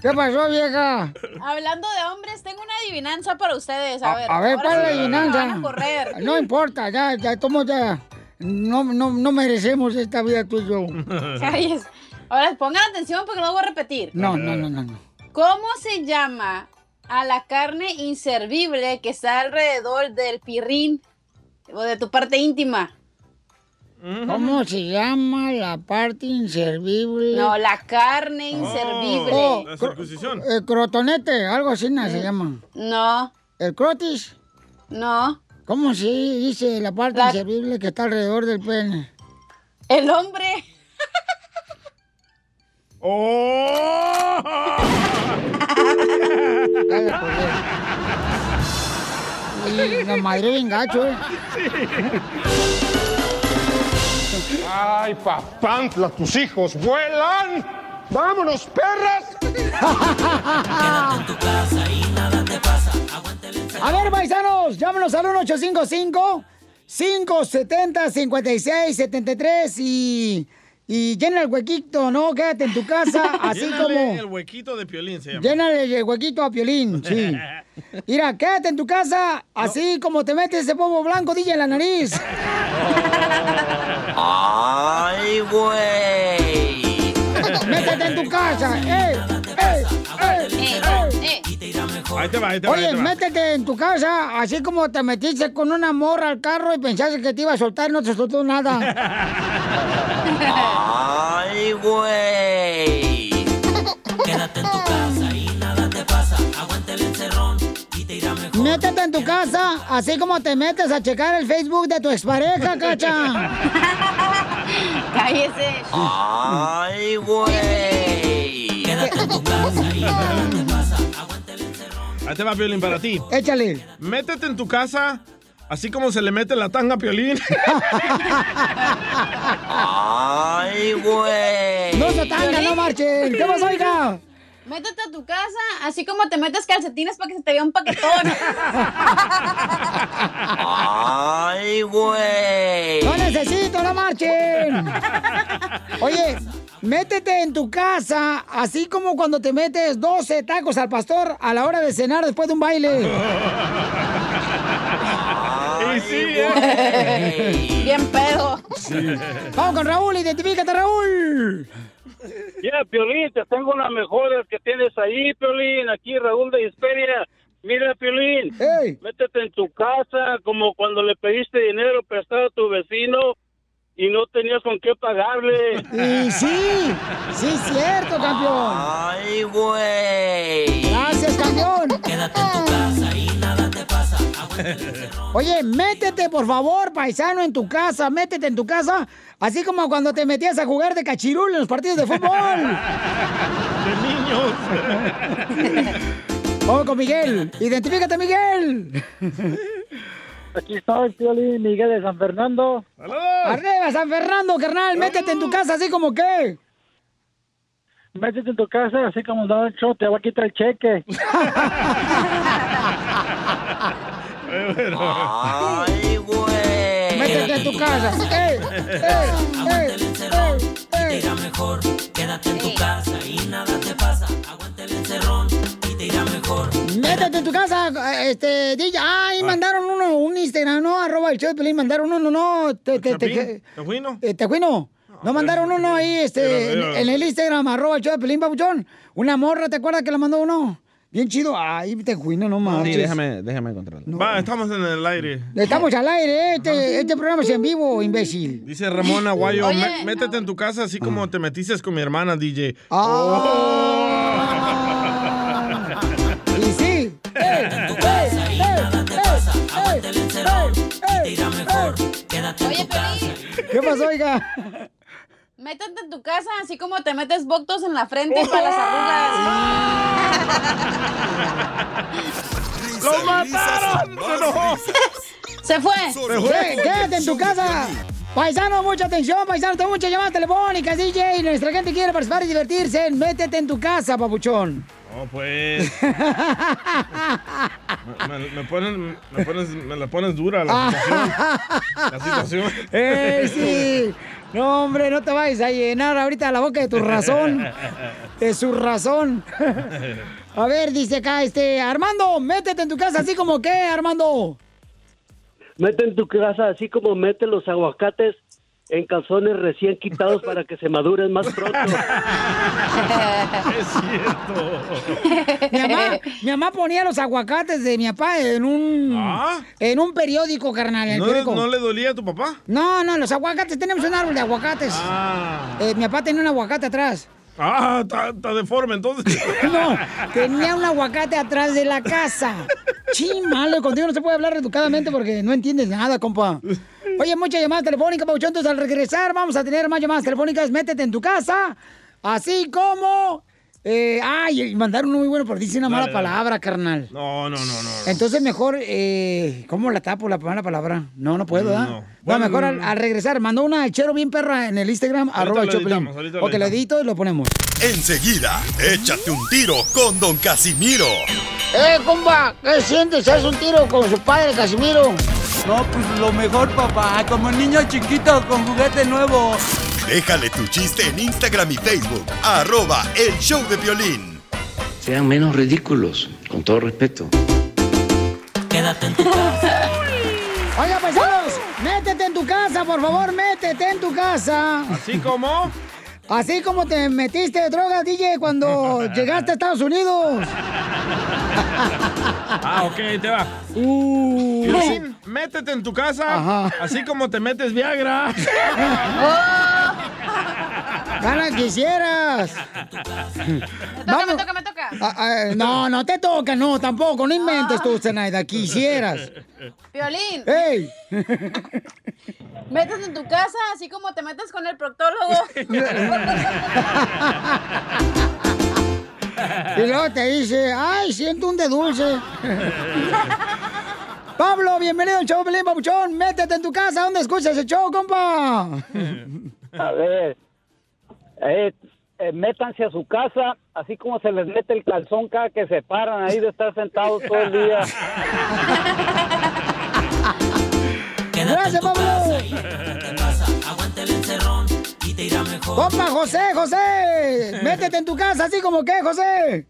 ¿Qué pasó, vieja? Hablando de hombres, tengo una adivinanza para ustedes. A, ver, A ver, ¿cuál es la adivinanza? Van a correr. No importa, ya, ya, tomo ya. No, no, no merecemos esta vida tú y yo. Ahora pongan atención porque no lo voy a repetir. No, no, no, no, no. ¿Cómo se llama a la carne inservible que está alrededor del pirrín o de tu parte íntima? ¿Cómo se llama la parte inservible? No, la carne inservible. Oh, La circuncisión. El crotonete, algo así ¿no? se llama. No. ¿El crotis? No. ¿Cómo se dice la parte La- inservible que está alrededor del pene? El hombre. ¡Oh! Y nos madre bien gacho, ¿eh? ¡Ay, papantla, tus hijos vuelan! ¡Vámonos, perras! A ver, paisanos, llámanos al 1-855 570-5673 y, y llena el huequito, ¿no? Quédate en tu casa, así Llénale como... el huequito de Piolín se llama. Llénale el huequito a Piolín, sí. Mira, quédate en tu casa, así como te metes ese polvo blanco, DJ, en la nariz. ¡Ay, güey! Métete en tu casa, ¡eh! ¡eh! ¡eh! ¡eh! Ahí te va, ahí te va. ahí Oye, te va. métete en tu casa, así como te metiste con una morra al carro y pensaste que te iba a soltar y no te soltó nada. ¡Ay, güey! Quédate en tu Métete en tu casa, así como te metes a checar el Facebook de tu expareja, cacha. Cállese. ¡Ay, güey! Quédate en tu casa y nada te pasa. Ahí te va, Piolín, para ti. Échale. Métete en tu casa, así como se le mete la tanga a Piolín. ¡Ay, güey! No se tanga, no marchen. ¿Qué pasó, oiga? Métete a tu casa, así como te metes calcetines para que se te vea un paquetón. ¡Ay, güey! No necesito, no marchen. Oye, métete en tu casa, así como cuando te metes 12 tacos al pastor a la hora de cenar después de un baile. sí, eh. Bien pedo. Vamos con Raúl, identifícate, Raúl. Ya, Piolín, te tengo unas mejores que tienes ahí, Piolín. Aquí Raúl de Hisperia. Mira, Piolín, métete en tu casa como cuando le pediste dinero prestado a tu vecino y no tenías con qué pagarle. Y sí, sí, cierto, campeón. Ay, güey. Gracias, campeón. Quédate en tu casa y nada te pasa. Oye, métete, por favor, paisano, en tu casa. Métete en tu casa. Así como cuando te metías a jugar de cachirul en los partidos de fútbol. De niños. Vamos con Miguel. Identifícate, Miguel. Aquí estoy, Piolín, Miguel de San Fernando. Arriba, San Fernando, carnal. Métete en tu casa, así como que. Métete en tu casa, así como Don Cho, te va a quitar el cheque. Ay, güey. Métete en tu casa. ¡Eh! ¡Eh! ¡Eh! ¡Eh! Te mejor. Quédate en tu casa y nada te pasa. Aguanta el encerrón te mejor. Métete en tu casa, este, DJ. Ay, mandaron uno, un Instagram, ¿no? Arroba el show de Pelín, mandaron uno, no. Te, te, te, Chapín, ¿Tejuino? eh, Tejuino. No mandaron uno ahí, este, en, el Instagram, arroba el show de Pelín, papuchón. Una morra, ¿te acuerdas que la mandó uno? Bien chido. Ay, Tejuino, no mames. Sí, déjame, déjame encontrarlo. Va, estamos en el aire. Estamos al aire, ¿eh? este, este programa es en vivo, imbécil. Dice Ramón Aguayo, Oye, "Mé- métete en tu casa así como te metiste con mi hermana, DJ. Ah. Oye, Pelín, ¿Qué pasó, oiga? métete en tu casa así como te metes boctos en la frente para las arrugas. ¡Lo mataron! ¡Se enojó! Se fue. ¿Qué? Quédate en tu casa. Paisano, mucha atención, paisano, tengo muchas llamadas telefónicas, DJ. Nuestra gente quiere participar y divertirse. Métete en tu casa, papuchón. No, pues. me, me- me ponen, me, pones, me la pones dura la situación. La situación. ¡Eh, sí! No, hombre, no te vayas a llenar ahorita la boca de tu razón. De su razón. A ver, dice acá, este, Armando, métete en tu casa, así como qué, Armando. Mete en tu casa, así como mete los aguacates en calzones recién quitados para que se maduren más pronto. es cierto. Mi mamá, mi mamá ponía los aguacates de mi papá en un en un periódico, carnal, en ¿No, periódico. ¿No le dolía a tu papá? No, no, los aguacates, tenemos un árbol de aguacates. Eh, mi papá tenía un aguacate atrás. Ah, está deforme entonces. No, tenía un aguacate atrás de la casa. Ching, malo, contigo no se puede hablar educadamente porque no entiendes nada, compa. Oye, muchas llamadas telefónicas, Pauchón. Entonces, al regresar, vamos a tener más llamadas telefónicas. Métete en tu casa. Así como. Eh, ay, mandaron uno muy bueno, pero dice una mala Dale, dale. palabra, carnal. No, no, no, no. Entonces, mejor. Eh, ¿Cómo la tapo la mala palabra? No, no puedo, ¿verdad? No. No, Bueno, mejor al, al regresar. Mandó una chero bien perra en el Instagram, arroba el editamos, ahorita lo edito y lo ponemos. Enseguida, échate un tiro con Don Casimiro. ¡Eh, compa! ¿Qué sientes? ¿Haz un tiro con su padre, Casimiro? No, pues lo mejor, papá. Como niño chiquito con juguete nuevo. Déjale tu chiste en Instagram y Facebook, arroba el show de violín. Sean menos ridículos, con todo respeto. Quédate en tu casa. Oiga, paisanos, métete en tu casa, por favor, métete en tu casa. ¿Así como? Así como te metiste de drogas, DJ, cuando llegaste a Estados Unidos. Ah, ok, te va. Uh. Métete en tu casa, así como te metes Viagra. Gana quisieras. Me toca, me toca, me toca. Ah, ah, no, no te toca, no, tampoco. No inventes tú, Zenaida. Quisieras. Violín, ¡Ey! métete en tu casa así como te metes con el proctólogo. Y luego te dice, ay, siento un de dulce. Pablo, bienvenido al show, Belén Papuchón. Métete en tu casa. ¿Dónde escuchas el show, compa? A ver, eh, eh, métanse a su casa, así como se les mete el calzón cada que se paran ahí de estar sentados todo el día. Gracias, Pablo. Aguanta el encerrón y te irá mejor. Compa, José, José. Métete en tu casa, así como que, José.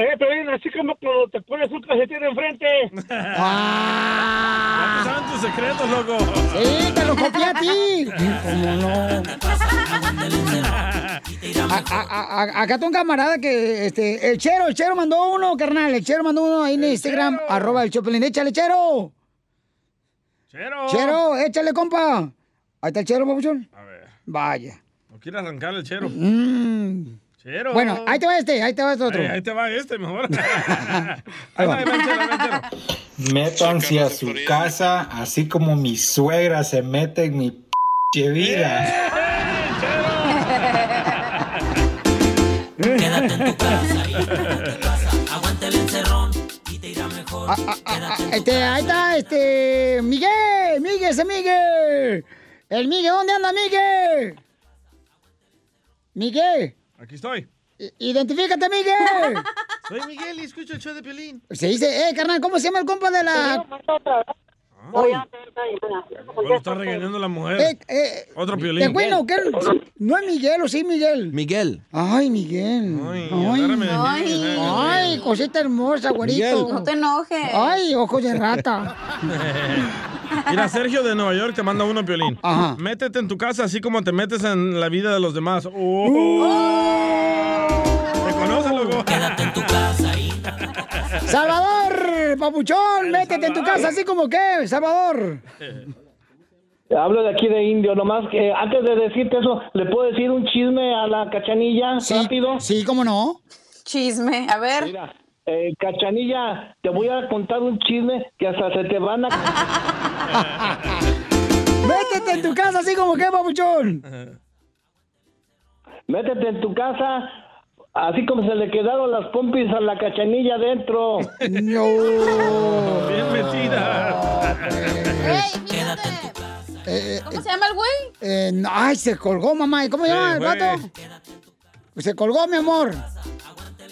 Eh, Piolín, así como cuando te pones un calcetín enfrente. Ya te saben tus secretos, loco. Sí, te lo copié a ti. ¿Cómo no? A- a- a- acá tengo un camarada que, este, el Chero, el Chero mandó uno, carnal, el Chero mandó uno ahí en Instagram, arroba el Chopelín, échale, Chero. Chero. Chero, échale, compa. Ahí está el Chero, papuchón. A ver. Vaya. No quiere arrancar el chero. Mm. Bueno, ahí te va este, ahí te va este otro. Ahí, ahí te va este mejor. Ahí va. Métanse a su casa, así como mi suegra se mete en mi p vida. Quédate en tu casa y no te pasa. Aguante el encerrón y te irá mejor. Quédate en tu Este, ahí está, este, Miguel, Miguel, ese Miguel. El Miguel, ¿dónde anda Miguel? Miguel, Aquí estoy. identifícate, Miguel. Soy Miguel y escucho el show de Piolín. Se dice, eh, carnal, ¿cómo se llama el compa de la...? Voy Bueno, está regañando la mujer. Eh, eh, Otro Eh, Piolín. bueno, ¿qué? No es Miguel, ¿o sí, Miguel? Miguel. Ay, Miguel. Ay, Ay, ay, ay, cosita hermosa, güerito. Miguel. No te enojes. Ay, ojos de rata. Mira, Sergio de Nueva York te manda uno, Piolín. Ajá. Métete en tu casa así como te metes en la vida de los demás. Oh. ¿Te conoces, loco? Quédate en tu casa Salvador, papuchón, métete en tu casa, así como que, Salvador. Hablo de aquí de Indio, nomás que antes de decirte eso, ¿le puedo decir un chisme a la cachanilla rápido? Sí, ¿cómo no? Chisme, a ver. Mira, eh, cachanilla, te voy a contar un chisme que hasta se te van a... Métete en tu casa, así como que, papuchón. Métete en tu casa, así como se le quedaron las pompis a la cachanilla adentro. No. Bien metida. Quédate en tu casa. Eh, ¿Cómo se llama el güey? eh, no, ay, se colgó, mamá. ¿Y ¿Cómo se llama el güey. vato? Se colgó, mi amor.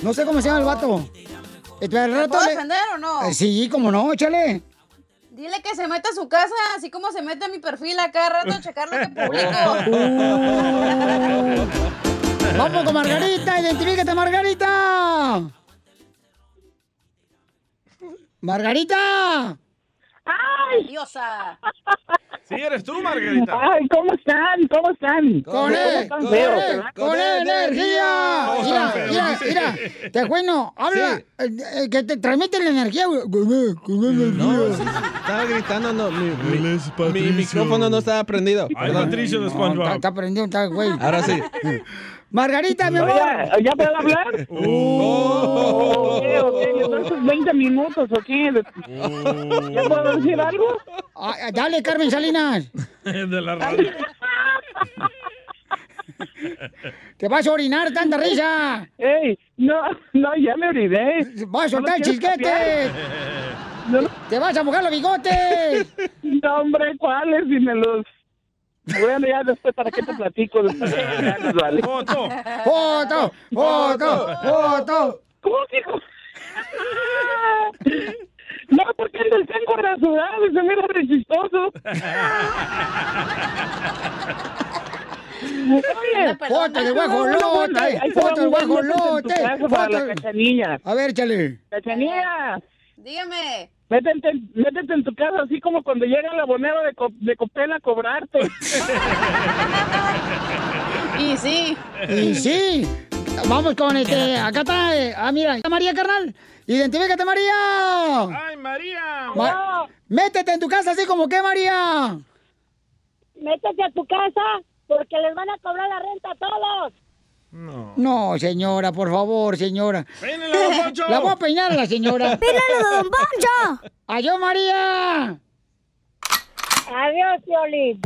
No sé cómo se llama el vato. Eh, al ¿Me rato puedo le- defender o no? Eh, sí, cómo no, échale. Dile que se meta a su casa, así como se mete a mi perfil a cada rato a checar lo que publico. Vamos con Margarita, identifícate, Margarita. Margarita. ¡Ay! Diosa. Sí, eres tú, Margarita. Ay, ¿cómo están? ¿Cómo están? Con ¿Cómo él, con él, con energía. Mira, mira, mira. Te bueno, habla, eh, eh, que te transmite la energía. güey. Con él, con energía. Estaba gritando, no, mi, mi- mi micrófono no estaba prendido. Ay. Patricio de No, SpongeBob. está, está prendido, está, güey. Ahora sí. Margarita, mi amor. Oye, ¿ya puedo hablar? Oh. Ok, ok, entonces 20 minutos, ¿o qué? ¿Ya puedo decir algo? Ah, dale, Carmen Salinas. de la radio. Te vas a orinar tanta risa. ¡Ey! No, no, ya me olvidé. Vas a soltar el ¿No chisquete. No, Te vas a mojar los bigotes. no, hombre, ¿cuáles? Si me los... Bueno, ya después, ¿para qué te platico? Después, vale. Foto. Foto, foto, foto. ¿Cómo dijo? No, porque el tengo rasurado y se mira re chistoso. Oye, Foto del guajolote. Foto del guajolote. Foto. Cachanilla. A ver, échale. Cachanilla, Dígame. Métete, métete en tu casa así como cuando llega el abonero de, Co- de Copel a cobrarte. Y sí. Y sí. Vamos con este. Acá está. eh, Ah, mira. está María, carnal. Identifícate, María. ¡Ay, María! Ma- Métete en tu casa así como que, María. Métete a tu casa porque les van a cobrar la renta a todos. No. No, señora, por favor, señora. ¡Peínela, don Poncho! La voy a peinar a la señora. ¡Pínalo, don Poncho! ¡Adiós, María! Adiós, Piolín.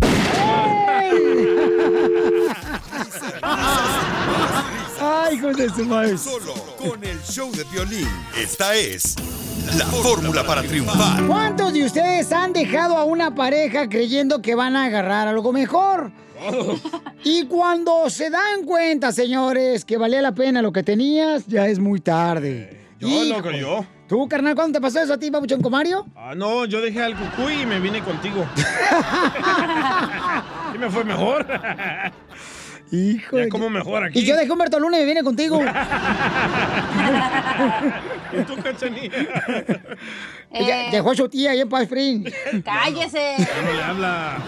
Ay, hijo de su madre. Solo con el show de violín. Esta es la fórmula para triunfar. ¿Cuántos de ustedes han dejado a una pareja creyendo que van a agarrar algo mejor? Y cuando se dan cuenta, señores, que valía la pena lo que tenías, ya es muy tarde. Yo, Hijo. loco, yo. ¿Tú, carnal, cuándo te pasó eso a ti, Papuchón Comario? Ah, no, yo dejé al cucuy y me vine contigo. y me fue mejor. Hijo. Ya como mejor aquí. Y yo dejé Humberto Luna y me vine contigo. ¿Y tú, Cachanilla? Ella Eh. Dejó a su tía ahí en Springs. Cállese. Ya no le habla.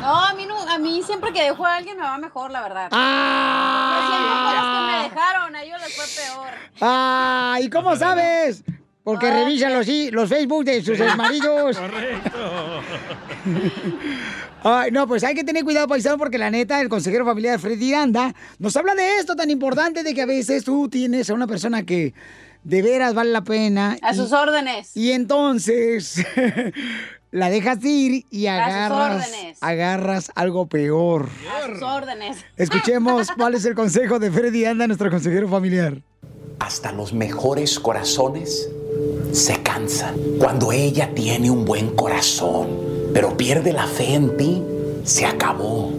No, a mí, no, a mí siempre que dejo a alguien me va mejor, la verdad. ¡Ah! Yo siempre con los que me dejaron, a ellos les fue peor. Ah, ¿y cómo sabes? Porque revisan los, los Facebook de sus maridos. Correcto. Ay, no, pues hay que tener cuidado, paisano, porque la neta, el consejero familiar Freddy Anda nos habla de esto tan importante de que a veces tú tienes a una persona que de veras vale la pena. A y- sus órdenes. Y entonces la dejas ir y A sus agarras, órdenes. agarras algo peor. A sus órdenes. Escuchemos cuál es el consejo de Freddy Anda, nuestro consejero familiar. Hasta los mejores corazones se cansan. Cuando ella tiene un buen corazón, pero pierde la fe en ti, se acabó.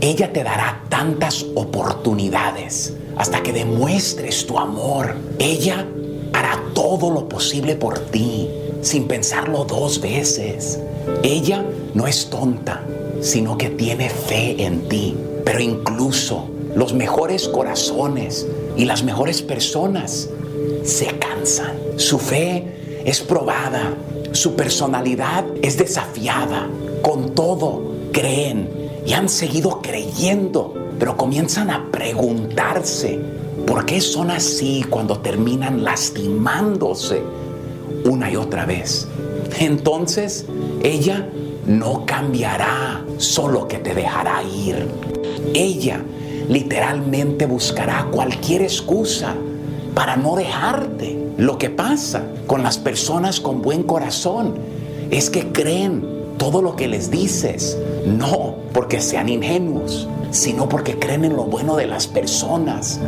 Ella te dará tantas oportunidades hasta que demuestres tu amor. Ella hará todo lo posible por ti, sin pensarlo dos veces. Ella no es tonta, sino que tiene fe en ti. Pero incluso los mejores corazones y las mejores personas se cansan. Su fe es probada, su personalidad es desafiada. Con todo, creen y han seguido creyendo, pero comienzan a preguntarse por qué son así cuando terminan lastimándose una y otra vez. Entonces, ella no cambiará, solo que te dejará ir. Ella literalmente buscará cualquier excusa para no dejarte. Lo que pasa con las personas con buen corazón es que creen todo lo que les dices, no porque sean ingenuos, sino porque creen en lo bueno de las personas.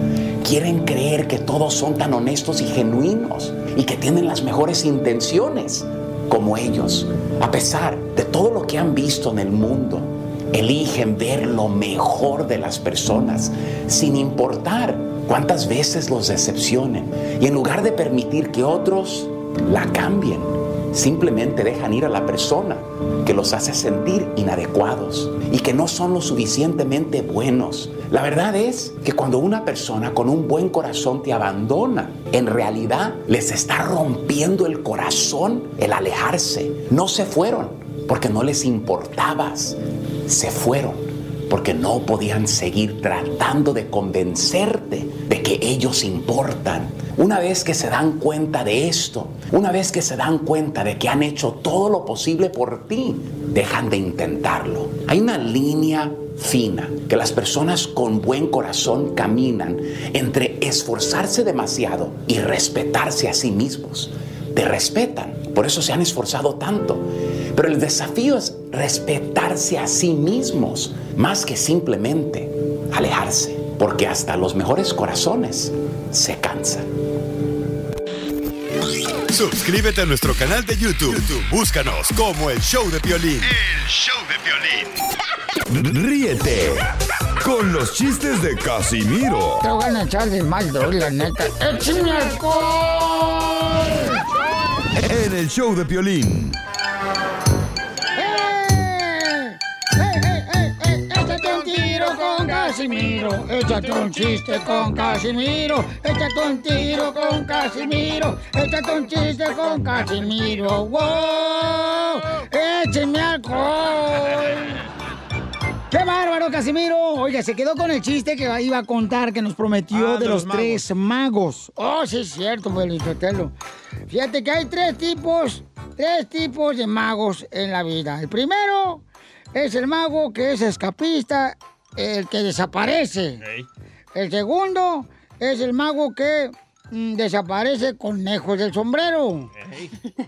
Quieren creer que todos son tan honestos y genuinos y que tienen las mejores intenciones como ellos. A pesar de todo lo que han visto en el mundo, eligen ver lo mejor de las personas sin importar cuántas veces los decepcionen. Y en lugar de permitir que otros la cambien, simplemente dejan ir a la persona que los hace sentir inadecuados y que no son lo suficientemente buenos. La verdad es que cuando una persona con un buen corazón te abandona, en realidad les está rompiendo el corazón el alejarse. No se fueron porque no les importabas, se fueron porque no podían seguir tratando de convencerte de que ellos importan. Una vez que se dan cuenta de esto, una vez que se dan cuenta de que han hecho todo lo posible por ti, dejan de intentarlo. Hay una línea fina que las personas con buen corazón caminan entre esforzarse demasiado y respetarse a sí mismos. Te respetan, por eso se han esforzado tanto. Pero el desafío es respetarse a sí mismos más que simplemente alejarse, porque hasta los mejores corazones se cansan. Suscríbete a nuestro canal de YouTube. YouTube, Búscanos como el show de violín. El show de violín. Ríete con los chistes de Casimiro Te voy a echar de mal, la neta. ¡Échame alcohol! en el show de violín. Casimiro. Échate un chiste con Casimiro. Échate un tiro con Casimiro. Échate un chiste con Casimiro. ¡Wow! ¡Écheme alcohol! ¡Qué bárbaro, Casimiro! Oiga, se quedó con el chiste que iba a contar que nos prometió Ah, de, los, tres magos. Oh, sí, es cierto, Felicitelo. Fíjate que hay tres tipos, tres tipos de magos en la vida. El primero es el mago que es escapista, el que desaparece. El segundo es el mago que mm, desaparece conejos del sombrero.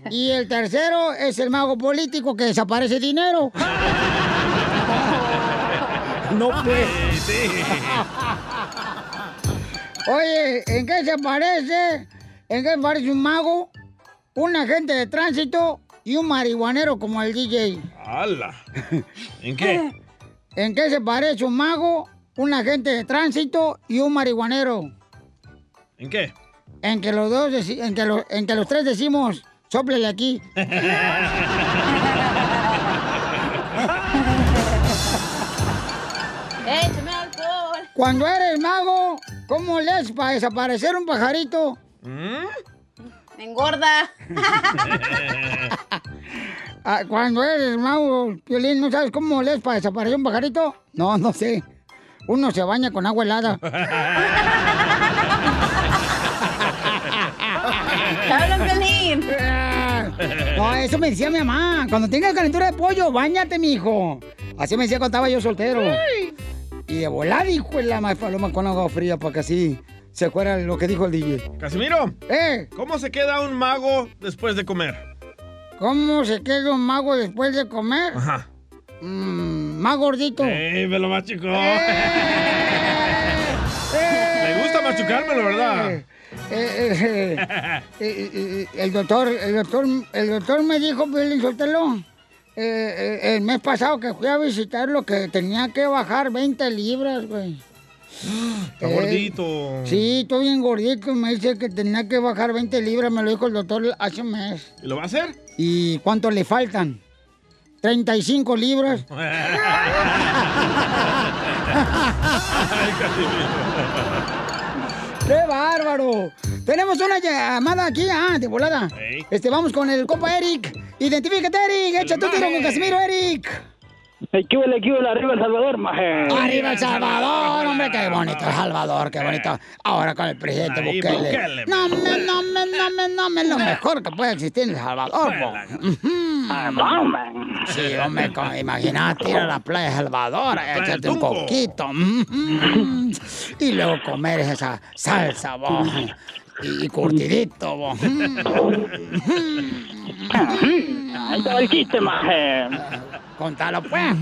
Y el tercero es el mago político que desaparece dinero. No pues. Oye, ¿en qué se parece? ¿En qué parece un mago? Un agente de tránsito y un marihuanero como el DJ. ¡Hala! ¿En qué? ¿En qué se parece un mago, un agente de tránsito y un marihuanero? ¿En qué? En que los dos, en que, lo- en que los tres decimos, sóplele aquí. Cuando eres mago, ¿cómo lees para desaparecer un pajarito? Engorda. Ah, Cuando eres mago, Piolín, ¿no sabes cómo lees para desaparecer un pajarito? No, no sé. Uno se baña con agua helada. Habla, Piolín. No, eso me decía mi mamá. Cuando tengas calentura de pollo, bañate, mijo. Así me decía cuando estaba yo soltero. Y de volada, hijo de la más paloma con agua fría para que así se fuera lo que dijo el DJ. Casimiro. ¿Eh? ¿Cómo se queda un mago después de comer? ¿Cómo se queda un mago después de comer? Ajá. Mm, más gordito. ¡Ey, me lo machucó! Me gusta machucármelo, ¿verdad? Eh, eh, eh, eh, el doctor, el doctor, el doctor me dijo, Piolín Sotelo, eh, eh, el mes pasado que fui a visitarlo que tenía que bajar 20 libras, güey. Está Eh, gordito. Sí, estoy bien gordito. Me dice que tenía que bajar 20 libras, me lo dijo el doctor hace un mes. ¿Y lo va a hacer? ¿Y cuánto le faltan? 35 libras. ¡Qué bárbaro! Tenemos una llamada aquí, ah, de volada. Este, vamos con el compa Eric. Identifícate, Eric. Echa tu tiro con Casimiro, Eric. ¿Qué huele, qué huele? Arriba El Salvador, maje. Arriba El Salvador, hombre, qué bonito El Salvador, qué bonito. Ahora con el presidente Ahí, Bukele. Bukele, No, me, no, me, no, me, no, me, lo mejor que puede existir en El Salvador, bo. Ujú. Sí, hombre, imagínate ir a la playa de Salvador, del echarte un coquito. Y luego comer esa salsa, bo. Y, y curtidito, bo. Ahí estaba el chiste, maje. Contalo, pues.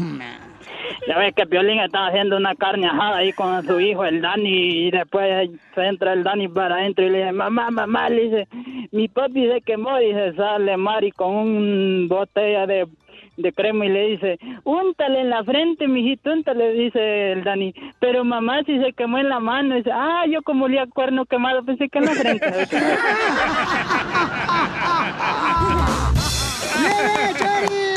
Ya ves que Piolín estaba haciendo una carne ajada ahí con su hijo, el Dani, y después se entra el Dani para adentro y le dice, mamá, mamá, le dice, mi papi se quemó, dice, sale Mari con una botella de, de crema y le dice, úntale en la frente, mijito, úntale, dice el Dani, pero mamá si se quemó en la mano, dice, ah, yo como olía cuerno quemado, pensé que en la frente. ¡Bien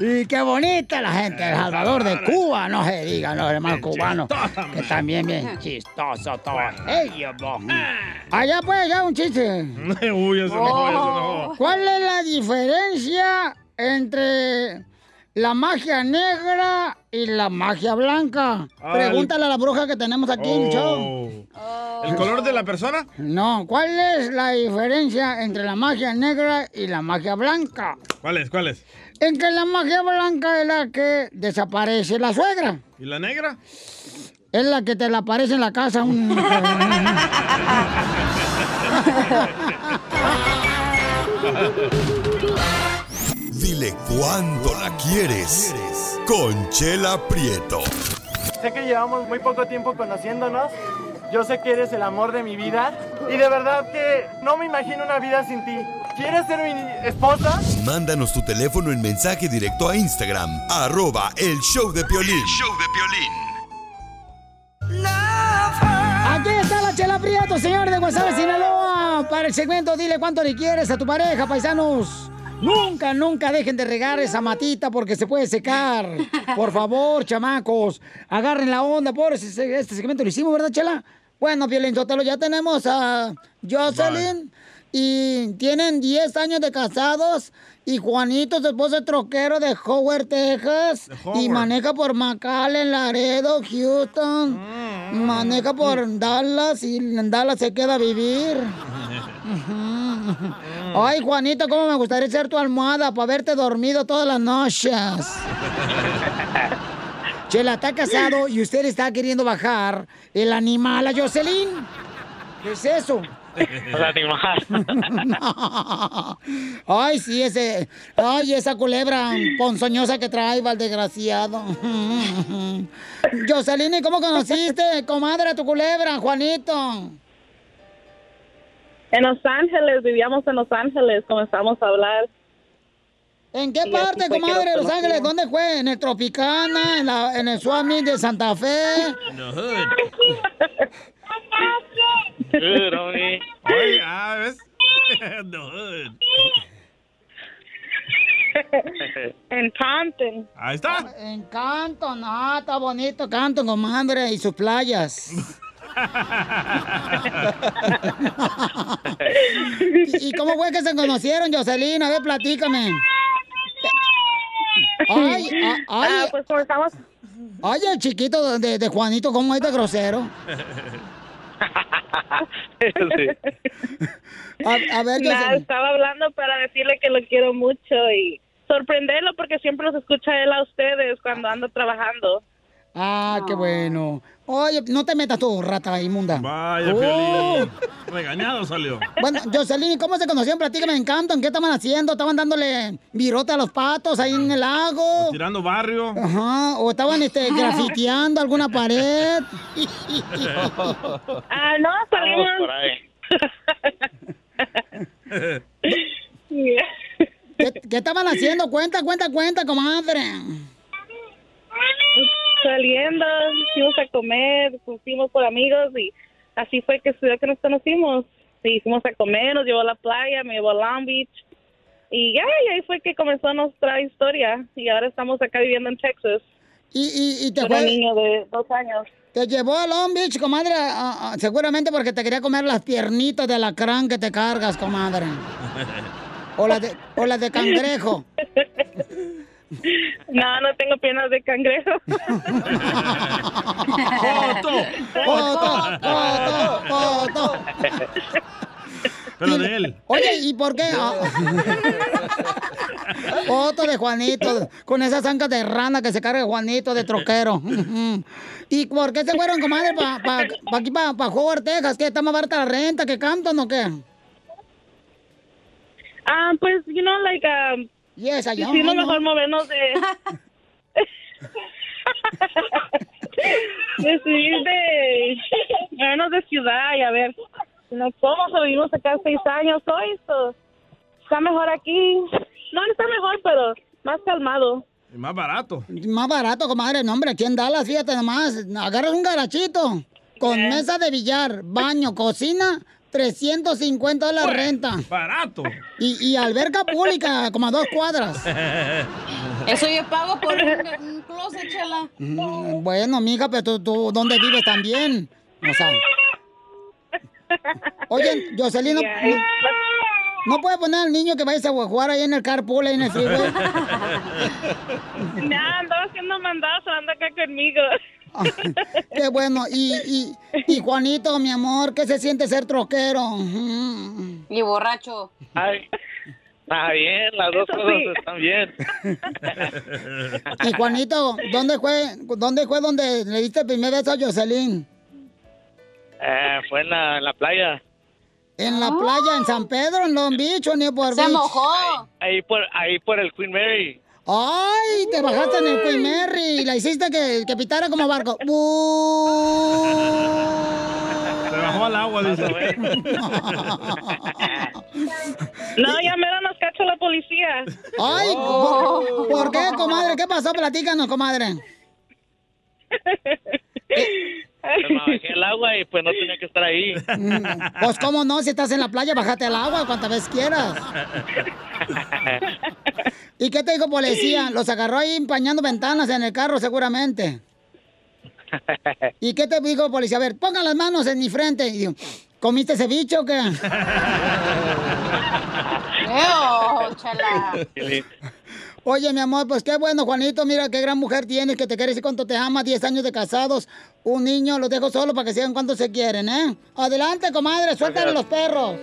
Y qué bonita la gente de El Salvador, de Cuba, no se digan los hermanos cubanos, que también bien chistoso todo. Ellos. Allá pues, ya un chiste. Uy, se enojó. ¿Cuál es la diferencia entre la magia negra y la magia blanca? Ah, Pregúntale a la bruja que tenemos aquí en el show. ¿El color de la persona? No, ¿cuál es la diferencia entre la magia negra y la magia blanca? ¿Cuál es? ¿Cuál es? En que la magia blanca es la que desaparece la suegra. ¿Y la negra? Es la que te la aparece en la casa. un- Dile cuándo la quieres. Conchela Prieto. Sé que llevamos muy poco tiempo conociéndonos. Yo sé que eres el amor de mi vida. Y de verdad que no me imagino una vida sin ti. ¿Quieres ser mi esposa? Mándanos tu teléfono en mensaje directo a Instagram, arroba el show de Piolín. Aquí está la chela Prieto, señor de Guasave, Sinaloa. Para el segmento, dile cuánto le quieres a tu pareja, paisanos. Nunca, nunca dejen de regar esa matita porque se puede secar. Por favor, chamacos, agarren la onda. Por ese- este segmento lo hicimos, ¿verdad, Chela? Bueno, Violín Sotelo, ya tenemos a Jocelyn y tienen 10 años de casados. Y Juanito, su esposo es troquero de Howard, Texas. Y Howard. maneja por McAllen, Laredo, Houston. Maneja por Dallas y en Dallas se queda a vivir. Ay, Juanito, cómo me gustaría ser tu almohada para verte dormido todas las noches. Chela está casado y usted está queriendo bajar el animal a Jocelyn. ¿Qué es eso? Ay, sí, ese. Ay, esa culebra ponzoñosa que trae, desgraciado. Jocelyn, ¿y cómo conociste, comadre, a tu culebra, Juanito? En Los Ángeles, vivíamos en Los Ángeles, comenzamos a hablar. ¿En qué Y parte, comadre, de Los Ángeles? ¿Dónde fue? ¿En el Tropicana? ¿En, la, en el Swami de Santa Fe? No hood. Oye, ah, ¿ves? no hood. Ahí está. En Canton, ah, está bonito Canton, comadre, y sus playas. ¿Y, cómo fue que se conocieron, Jocelyn? A ver, platícame. Ay, a- ay. Ah, pues comenzamos. Ay, el chiquito de, de Juanito, ¿cómo es de grosero? A, a ver, Nada, estaba hablando para decirle que lo quiero mucho y sorprenderlo porque siempre los escucha él a ustedes cuando ando trabajando. Ah, qué bueno. Oye, no te metas tú, rata inmunda. Vaya, Oh. Piolín. Regañado salió. Bueno, Jocelyn, ¿y ¿cómo se conocieron? Platícame en Canton. ¿Qué estaban haciendo? ¿Estaban dándole virote a los patos ahí en el lago? Tirando barrio. Ajá, o estaban este, grafiteando alguna pared. Ah, no, salimos. por ahí. ¿Qué, qué estaban haciendo? Cuenta, cuenta, cuenta, comadre. Saliendo, fuimos a comer, fuimos por amigos y así fue que estudió que nos conocimos. Y fuimos a comer, nos llevó a la playa, me llevó a Long Beach. Y ya, y ahí fue que comenzó nuestra historia. Y ahora estamos acá viviendo en Texas. Y, y, y te fue- un niño de dos años. Te llevó a Long Beach, comadre, ah, ah, seguramente porque te quería comer las piernitas de alacrán que te cargas, comadre. O las de, o las de cangrejo. No, no tengo piernas de cangrejo. ¡Foto! ¡Foto! ¡Foto! ¡Foto! Pero de él. Oye, ¿y por qué? Foto de Juanito, con esas ancas de rana que se carga Juanito de troquero. ¿Y por qué se fueron, comadre, para pa, pa aquí, para pa Howard, Texas? ¿Qué, está más barata la renta que Canton o qué? Ah, pues, you know, like, um, yes, I mejor movernos de... Decidir de movernos de ciudad y a ver, no somos o vivimos acá seis años hoy, so, está mejor aquí. No, no está mejor, pero más calmado. Y más barato. Más barato, comadre. No, hombre, aquí en Dallas, fíjate nomás. Agarras un garachito con mesa de billar, baño, cocina, 350 dólares renta. Barato. Y, y alberca pública, como a dos cuadras. Eso yo pago por un, un closet, chela. Mm, Bueno, mija, pero tú, tú, ¿dónde vives también? O sea. Oye, Jocelyn, ¿no, no, no puede poner al niño que vaya a jugar ahí en el carpool, ahí en el freeway? No, andaba haciendo mandados, anda acá conmigo. Qué bueno. Y, y, y Juanito, mi amor, ¿qué se siente ser troquero? Y borracho. Ay, está bien, las dos Eso cosas sí. están bien. Y Juanito, ¿dónde fue, dónde fue donde le diste el primer beso a Jocelyn? Eh, fue en la, en la playa. ¿En la playa, en San Pedro, en Long Beach o Newport Beach? Ahí por, ahí por el Queen Mary. ¡Ay! Te bajaste en el Queen Mary y la hiciste que, que pitara como barco. Se bajó al agua, dice. No, ya mero nos cacha la policía. ¡Ay! ¿por, por qué, comadre? ¿Qué pasó? Platícanos, comadre. Pues me bajé al agua y pues no tenía que estar ahí. Mm, Pues, ¿cómo no? Si estás en la playa, bájate al agua cuantas veces quieras. ¿Y qué te dijo policía? Los agarró ahí empañando ventanas en el carro, seguramente. ¿Y qué te dijo policía? A ver, pongan las manos en mi frente. Y digo, ¿comiste ceviche o qué? Eo, chela. Oye, mi amor, pues qué bueno, Juanito. Mira qué gran mujer tienes, que te quiere decir cuánto te ama. 10 años de casados, un niño, los dejo solo para que sigan cuánto se quieren, ¿eh? Adelante, comadre, suéltale los perros.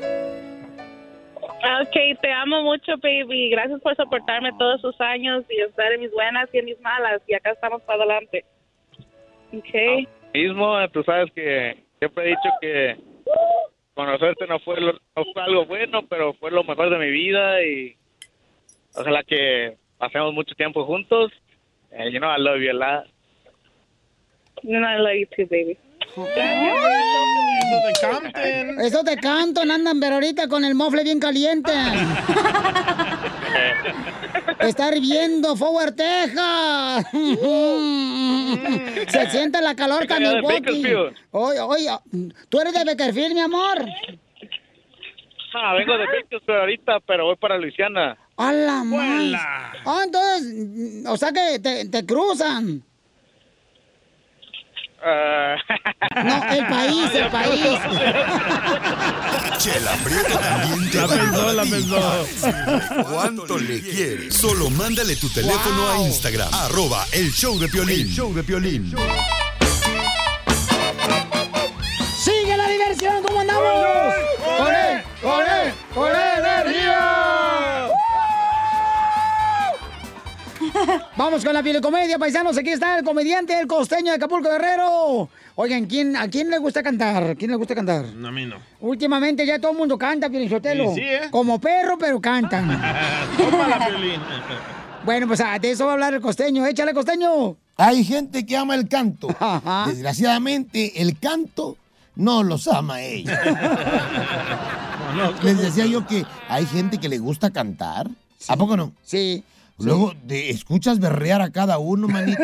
Ok, te amo mucho, baby. Gracias por soportarme todos esos años y estar en mis buenas y en mis malas. Y acá estamos para adelante. Ok. Mismo, tú sabes que siempre he dicho que conocerte no fue, lo- no fue algo bueno, pero fue lo mejor de mi vida y ojalá que pasemos mucho tiempo juntos. Eh, you know, I love you a lot. And I love you too, baby. Eso de Campton. Eso te canto, andan, pero ahorita con el mofle bien caliente. Está hirviendo, Forward, Texas. Se siente la calor. Bakersfield. Oye, oye, ¿tú eres de Beckerfield, mi amor? Ah, vengo de Bakersfield ahorita, pero voy para Luisiana. ¡A la más! Ah, entonces, o sea que te, te cruzan. Ah. No, el país, el país. Chela Prieto también te La pensó, la pensó. ¿Cuánto le quieres? Solo mándale tu teléfono a Instagram, arroba el show de Piolín. El show de Piolín. ¡Sigue la diversión! ¿Cómo andamos? ¡Con él! ¡Con él! ¡Con! Vamos con la comedia, paisanos. Aquí está el comediante, el costeño de Acapulco Guerrero. Oigan, ¿quién, ¿a quién le gusta cantar? ¿Quién le gusta cantar? No, a mí no. Últimamente ya todo el mundo canta, Pielinsotelo. Sí, sí, ¿eh? Como perro, pero cantan. Tómala, Piolín. bueno, pues ah, de eso va a hablar el costeño. Échale, costeño. Hay gente que ama el canto. Desgraciadamente, el canto no los ama a ellos. Les decía yo que hay gente que le gusta cantar. ¿A poco no? Sí. Luego te escuchas berrear a cada uno, manito.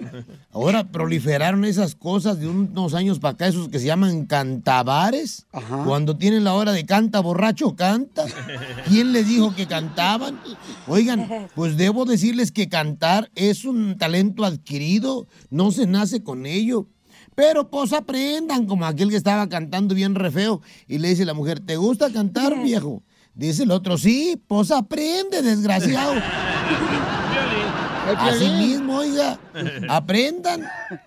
Ahora proliferaron esas cosas de unos años para acá, esos que se llaman cantabares. Cuando tienen la hora de canta borracho, canta. ¿Quién les dijo que cantaban? Oigan, pues debo decirles que cantar es un talento adquirido, no se nace con ello. Pero pues aprendan, como aquel que estaba cantando bien re feo y le dice la mujer, ¿te gusta cantar, viejo? Dice el otro, sí, pues aprende, desgraciado. Así mismo, oiga, aprendan.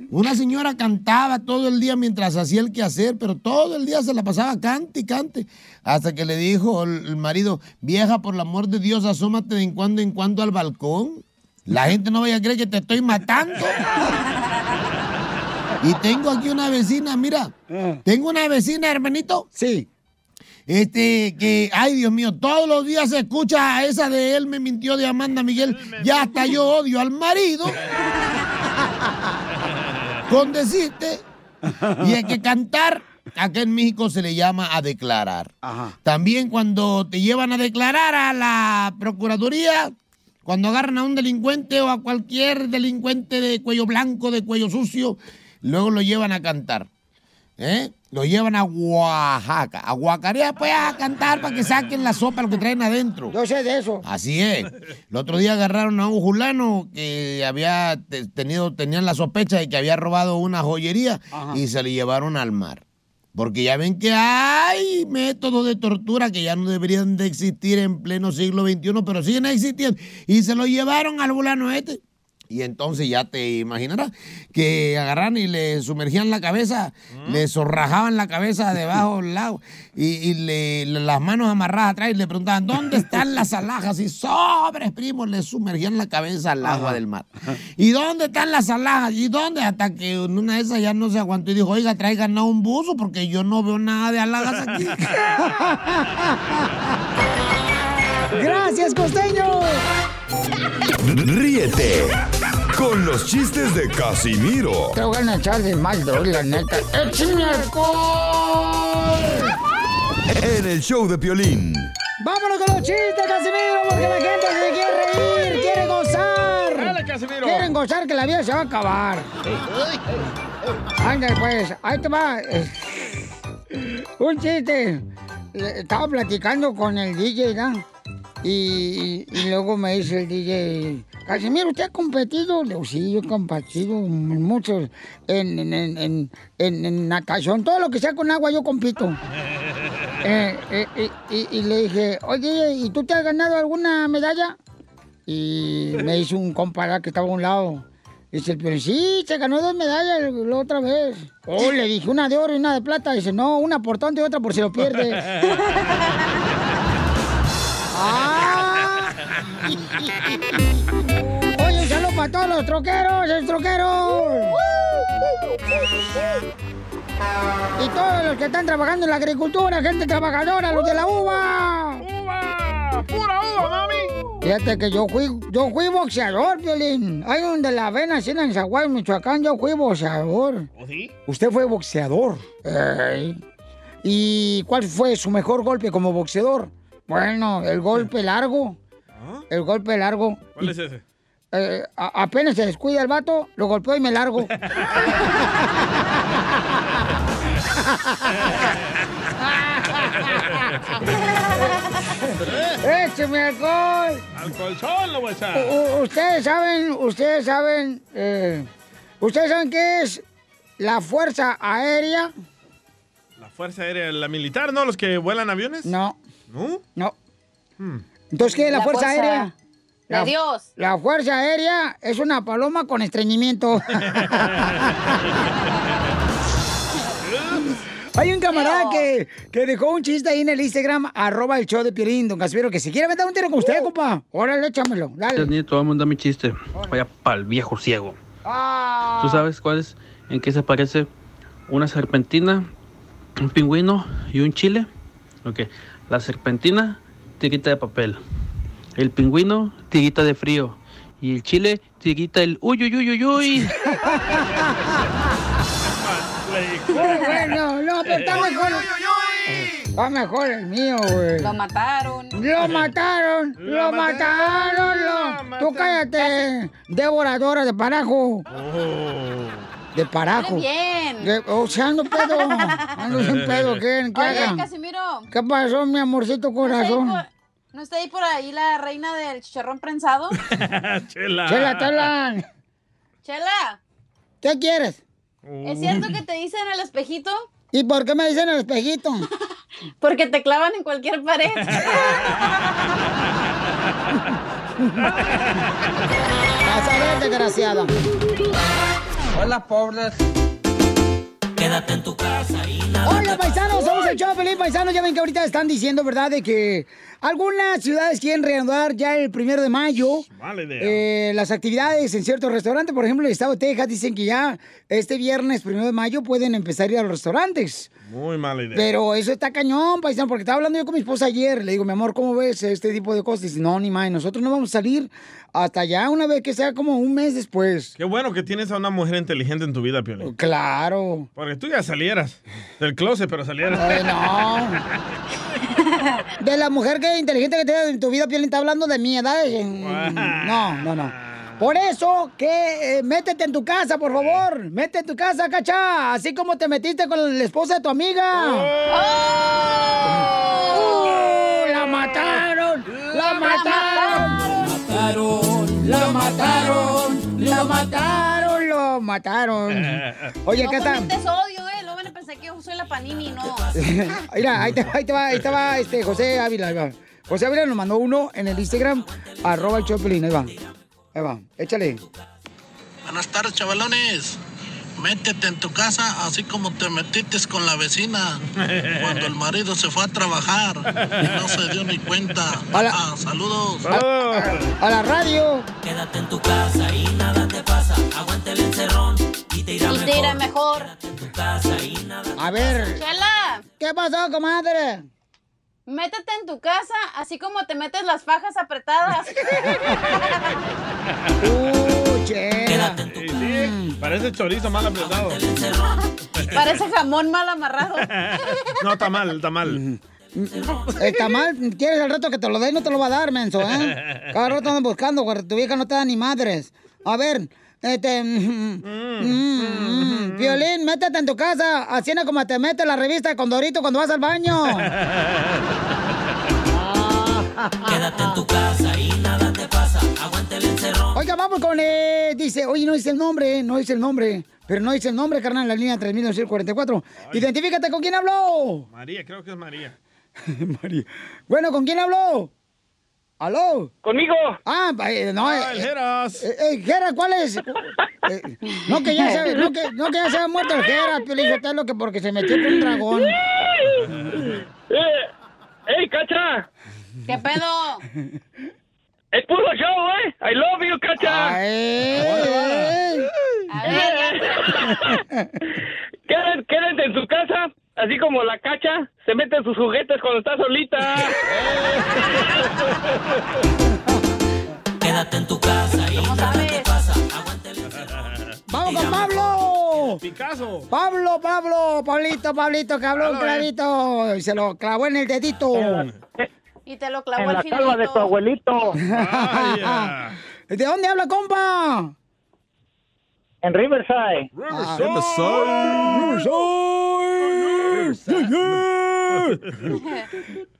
Una señora cantaba todo el día mientras hacía el quehacer, pero todo el día se la pasaba cante y cante. Hasta que le dijo el, marido, vieja, por el amor de Dios, asómate de en cuando en cuando al balcón. La gente no vaya a creer que te estoy matando. Y tengo aquí una vecina, mira. Tengo una vecina, hermanito. Sí. Este, que, ay Dios mío, todos los días se escucha a esa de él me mintió de Amanda Miguel. Ya hasta yo odio al marido. Con decirte. Y es que cantar, acá en México se le llama a declarar. También cuando te llevan a declarar a la Procuraduría, cuando agarran a un delincuente o a cualquier delincuente de cuello blanco, de cuello sucio, luego lo llevan a cantar. ¿Eh? Lo llevan a Oaxaca. A Guacarea, pues, a cantar para que saquen la sopa, lo que traen adentro. Yo sé de eso. Así es. El otro día agarraron a un fulano que había te- tenido, tenían la sospecha de que había robado una joyería y se le llevaron al mar. Porque ya ven que hay métodos de tortura que ya no deberían de existir en pleno siglo XXI, pero siguen existiendo. Y se lo llevaron al fulano este. Y entonces ya te imaginarás que agarran y le sumergían la cabeza, le zorrajaban la cabeza debajo del lago y, y le, le- las manos amarradas atrás y le preguntaban, ¿dónde están las alhajas? Y sobres, primos, le sumergían la cabeza al agua del mar. ¿Y dónde están las alhajas? ¿Y dónde? Hasta que una de esas ya no se aguantó y dijo, oiga, traigan a un buzo porque yo no veo nada de alhajas aquí. Gracias, costeño. Ríete con los chistes de Casimiro Te voy a echar de mal, la neta. ¡Échame alcohol! en el show de Piolín. Vámonos con los chistes, Casimiro, porque la gente se quiere reír, quiere gozar. Dale, Casimiro. Quieren gozar que la vida se va a acabar. Anda, pues, ahí te va. eh, Un chiste. Estaba platicando con el DJ, ¿no? Y, y luego me dice el DJ, Casimiro, ¿usted ha competido? Le digo, sí, yo he competido muchos, en, en, en, en, en- en natación, todo lo que sea con agua yo compito. Eh, eh, eh, y, y le dije, oye, ¿y tú te has ganado alguna medalla? Y me hizo un compadre que estaba a un lado. Dice Piolín, sí, se ganó dos medallas la otra vez. Oh, le dije, una de oro y una de plata. Dice, no, una por tonto y otra por si lo pierde. Oye, un saludo para todos los troqueros, el troquero. Y todos los que están trabajando en la agricultura, gente trabajadora, los de la uva. ¡Uva! ¡Pura uva, mami! Fíjate que yo fui, yo fui boxeador, Violín. Ahí donde la ven así en Zaguay, Michoacán, yo fui boxeador. ¿O sí? Usted fue boxeador. Ey. ¿Y cuál fue su mejor golpe como boxeador? Bueno, el golpe largo. El golpe largo. ¿Cuál es ese? Eh, a- apenas se descuida el vato, lo golpeo y me largo. ¡Écheme alcohol! Al colchón lo voy a echar. U- ustedes saben, ustedes saben, eh, ustedes saben qué es la Fuerza Aérea. La Fuerza Aérea, la militar, ¿no? Los que vuelan aviones. No. ¿No? No. Hmm. Entonces, ¿qué es la, La Fuerza, Fuerza Aérea? de La- Dios. La Fuerza Aérea es una paloma con estreñimiento. Hay un camarada que, que dejó un chiste ahí en el Instagram, arroba el show de Piolín, don Casimiro, que si quiere meter un tiro con usted, compa. Órale, échamelo, dale. Ni todo el mundo da mi chiste. Vaya pa'l viejo ciego. Ah. ¿Tú sabes cuál es? ¿En qué se parece una serpentina, un pingüino y un chile? Ok. La serpentina, tirita de papel. El pingüino, tirita de frío. Y el chile, tirita el uy, uy, uy, uy, uy. Bueno, no, pero está mejor. Va mejor el mío, güey. Lo mataron. Lo mataron, lo mataron, lo- Tú cállate, devoradora de parajo. De parajo. Bien. De- o sea, ando pedo. Ando sin pedo, ¿qué? ¿Qué Oye, haga? Casimiro. ¿Qué pasó, mi amorcito corazón? ¿No está, ahí por, ¿No está ahí por ahí la reina del chicharrón prensado? Chela. Chela, Tela. Chela, ¿Qué quieres? ¿es cierto que te dicen el espejito? ¿Y por qué me dicen el espejito? Porque te clavan en cualquier pared. Vas a ver, desgraciada. Hola, pobres. Quédate en tu casa y nada. Hola, paisanos, somos el show feliz paisanos. Ya ven que ahorita están diciendo, ¿verdad?, de que algunas ciudades quieren reanudar ya el primero de mayo. Mala idea. eh, las actividades en ciertos restaurantes, por ejemplo, el estado de Texas dicen que ya este viernes primero de mayo pueden empezar a ir a los restaurantes. Muy mala idea. Pero eso está cañón, paisano, porque estaba hablando yo con mi esposa ayer. Le digo, mi amor, ¿cómo ves este tipo de cosas? Dice, no, ni más, nosotros no vamos a salir hasta allá una vez que sea como un mes después. Qué bueno que tienes a una mujer inteligente en tu vida, Piolín. Claro. Porque tú ya salieras del closet, pero salieras. Ay, no. De la mujer que inteligente que tienes en tu vida, Piolín, está hablando de mi edad. No, no, no. Por eso, que eh, métete en tu casa, por favor. Métete en tu casa, cacha. Así como te metiste con la esposa de tu amiga. ¡Oh! ¡La mataron! ¡La mataron! ¡Mataron! ¡La mataron! ¡La mataron! ¡Lo mataron! Oye, ¿qué tal? odio, a pensar que yo soy la panini, no. Mira, ahí te, ahí te va, ahí te va este José Ávila, ahí va. José Ávila nos mandó uno en el Instagram, arroba el Choplin, ahí va. Ahí va, échale. Buenas tardes, chavalones. Métete en tu casa así como te metiste con la vecina cuando el marido se fue a trabajar. No se dio ni cuenta. Ah, saludos. A, a la radio. Quédate en tu casa y nada te pasa. Aguante el encerrón y te irá Y mejor. te irá. En tu A ver. Chela. ¿Qué pasó, comadre? Métete en tu casa, así como te metes las fajas apretadas. Uh, chela. Sí, sí, Parece chorizo mal apretado. Parece jamón mal amarrado. No, está mal, está mal. Está mal, ¿quieres al rato que te lo dé? No te lo va a dar, menso, ¿eh? Cada rato andan buscando, güey, tu vieja no te da ni madres. A ver, este... mm, mm, mm, Violín, métete en tu casa, así como te mete la revista de Condorito cuando vas al baño. Quédate en tu casa y nada te pasa. Aguante el encerrón. Oiga, vamos con... Eh, dice, oye, no dice el nombre, no dice el nombre. Pero no dice el nombre, carnal, en la línea 3944. Identifícate con quién habló. María, creo que es María. María. Bueno, ¿con quién habló? ¿Aló? ¿Conmigo? Ah, eh, no. Ah, el eh, Geras. eh, eh, Gera, ¿cuál es? Eh, no, que ya se, no, que, no, que ya se ha muerto el Gera, Piolín Sotelo, que porque se metió con un dragón. Eh, ¡Ey, cacha! ¿Qué pedo? ¡Es puro show, eh! ¡I love you, cacha! Ay. A ver, Quédense, quédense en su casa, así como la cacha se mete en sus juguetes cuando está solita. Quédate en tu casa y nada te pasa. Aguante el ¡Vamos con Pablo! Picasso. Pablo, Pablo, Pablito, Pablito, que habló un clarito y se lo clavó en el dedito. Y te lo clavó en el la calva de tu abuelito. ¿De dónde habla, compa? En Riverside. Ah, Riverside.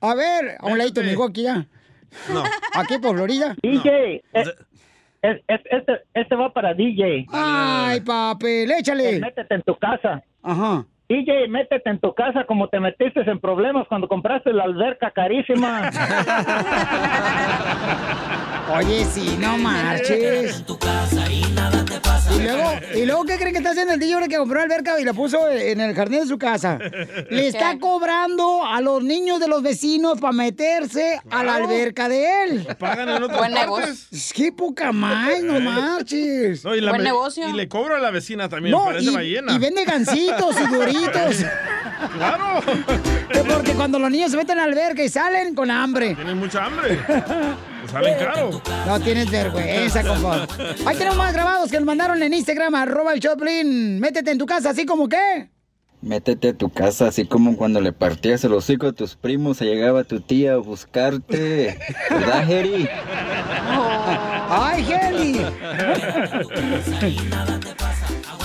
A ver, a un ladito, me dijo aquí ya. No. Aquí por Florida. DJ, eh, es- es- este, este va para DJ. Ay, papel, échale. Eh, Métete en tu casa. Ajá. DJ, métete en tu casa como te metiste en problemas cuando compraste la alberca carísima. Oye, sí, no marches. Y luego, ¿y luego qué cree que está haciendo el DJ ahora que compró alberca y la puso en el jardín de su casa? Le está cobrando a los niños de los vecinos para meterse a la alberca de él. Pagan en otras Buen partes. negocio. ¡Qué poca más, no marches! No, y, la Buen negocio. y le cobro a la vecina también, No, parece y, ballena. y vende gancitos y Claro. Porque cuando los niños se meten a la alberca y salen con hambre. Tienen mucha hambre. Pues salen caro. No tienes vergüenza, compa. Ahí tenemos más grabados que nos mandaron en Instagram, arroba el Choplin. Métete en tu casa, así como qué. Métete a tu casa, así como cuando le partías el hocico a tus primos, se llegaba tu tía a buscarte. ¿Verdad, Jerry? ¡Ay, Heli!